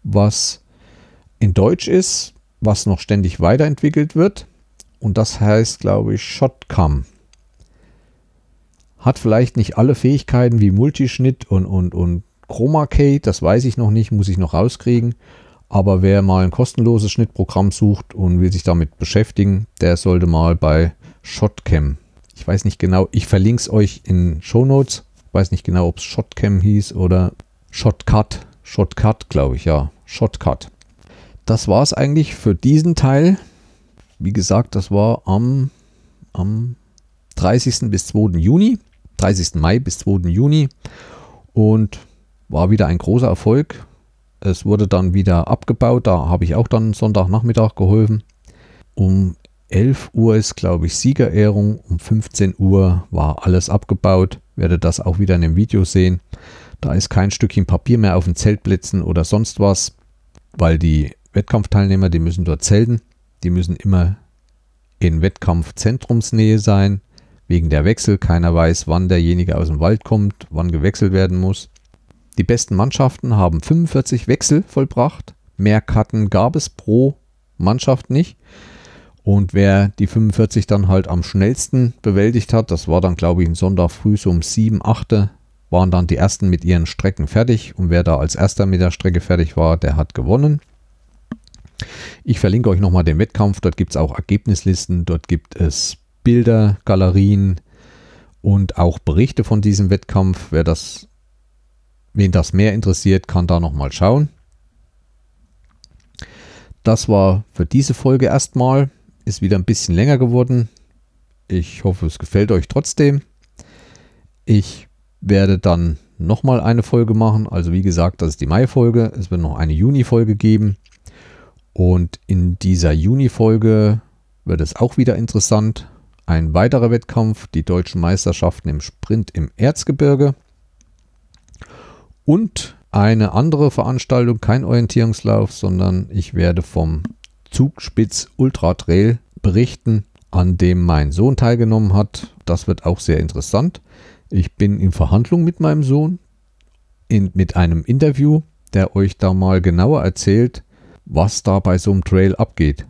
was in Deutsch ist, was noch ständig weiterentwickelt wird. Und das heißt, glaube ich, Shotcam. Hat vielleicht nicht alle Fähigkeiten wie Multischnitt und, und, und Chroma Key, das weiß ich noch nicht, muss ich noch rauskriegen. Aber wer mal ein kostenloses Schnittprogramm sucht und will sich damit beschäftigen, der sollte mal bei Shotcam. Ich weiß nicht genau, ich verlinke es euch in Show Notes. Weiß nicht genau, ob es Shotcam hieß oder Shotcut. Shotcut, glaube ich, ja. Shotcut. Das war es eigentlich für diesen Teil. Wie gesagt, das war am, am 30. bis 2. Juni. 30. Mai bis 2. Juni. Und war wieder ein großer Erfolg. Es wurde dann wieder abgebaut. Da habe ich auch dann Sonntagnachmittag geholfen. Um 11 Uhr ist, glaube ich, Siegerehrung. Um 15 Uhr war alles abgebaut. Werde das auch wieder in dem Video sehen. Da ist kein Stückchen Papier mehr auf den Zeltplätzen oder sonst was, weil die Wettkampfteilnehmer, die müssen dort zelten. Die müssen immer in Wettkampfzentrumsnähe sein, wegen der Wechsel. Keiner weiß, wann derjenige aus dem Wald kommt, wann gewechselt werden muss. Die besten Mannschaften haben 45 Wechsel vollbracht. Mehr Karten gab es pro Mannschaft nicht. Und wer die 45 dann halt am schnellsten bewältigt hat, das war dann glaube ich ein Sonntag früh so um 7, 8, waren dann die ersten mit ihren Strecken fertig. Und wer da als erster mit der Strecke fertig war, der hat gewonnen. Ich verlinke euch nochmal den Wettkampf. Dort gibt es auch Ergebnislisten, dort gibt es Bilder, Galerien und auch Berichte von diesem Wettkampf. Wer das, wen das mehr interessiert, kann da nochmal schauen. Das war für diese Folge erstmal. Ist wieder ein bisschen länger geworden. Ich hoffe, es gefällt euch trotzdem. Ich werde dann nochmal eine Folge machen. Also wie gesagt, das ist die Mai-Folge. Es wird noch eine Juni-Folge geben. Und in dieser Juni-Folge wird es auch wieder interessant. Ein weiterer Wettkampf, die deutschen Meisterschaften im Sprint im Erzgebirge. Und eine andere Veranstaltung, kein Orientierungslauf, sondern ich werde vom Zugspitz Ultra Trail berichten, an dem mein Sohn teilgenommen hat. Das wird auch sehr interessant. Ich bin in Verhandlung mit meinem Sohn in, mit einem Interview, der euch da mal genauer erzählt, was da bei so einem Trail abgeht.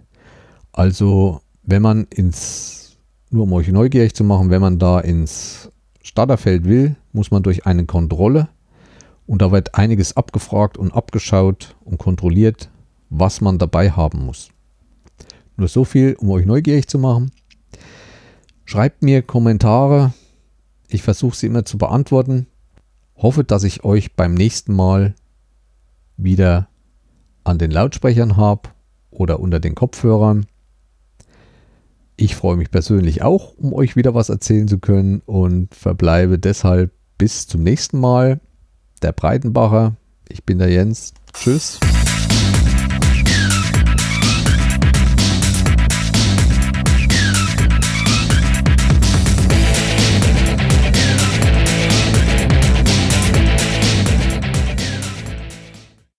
Also, wenn man ins, nur um euch neugierig zu machen, wenn man da ins Starterfeld will, muss man durch eine Kontrolle und da wird einiges abgefragt und abgeschaut und kontrolliert, was man dabei haben muss. Nur so viel, um euch neugierig zu machen. Schreibt mir Kommentare. Ich versuche sie immer zu beantworten. Hoffe, dass ich euch beim nächsten Mal wieder an den Lautsprechern habe oder unter den Kopfhörern. Ich freue mich persönlich auch, um euch wieder was erzählen zu können und verbleibe deshalb bis zum nächsten Mal. Der Breitenbacher, ich bin der Jens. Tschüss.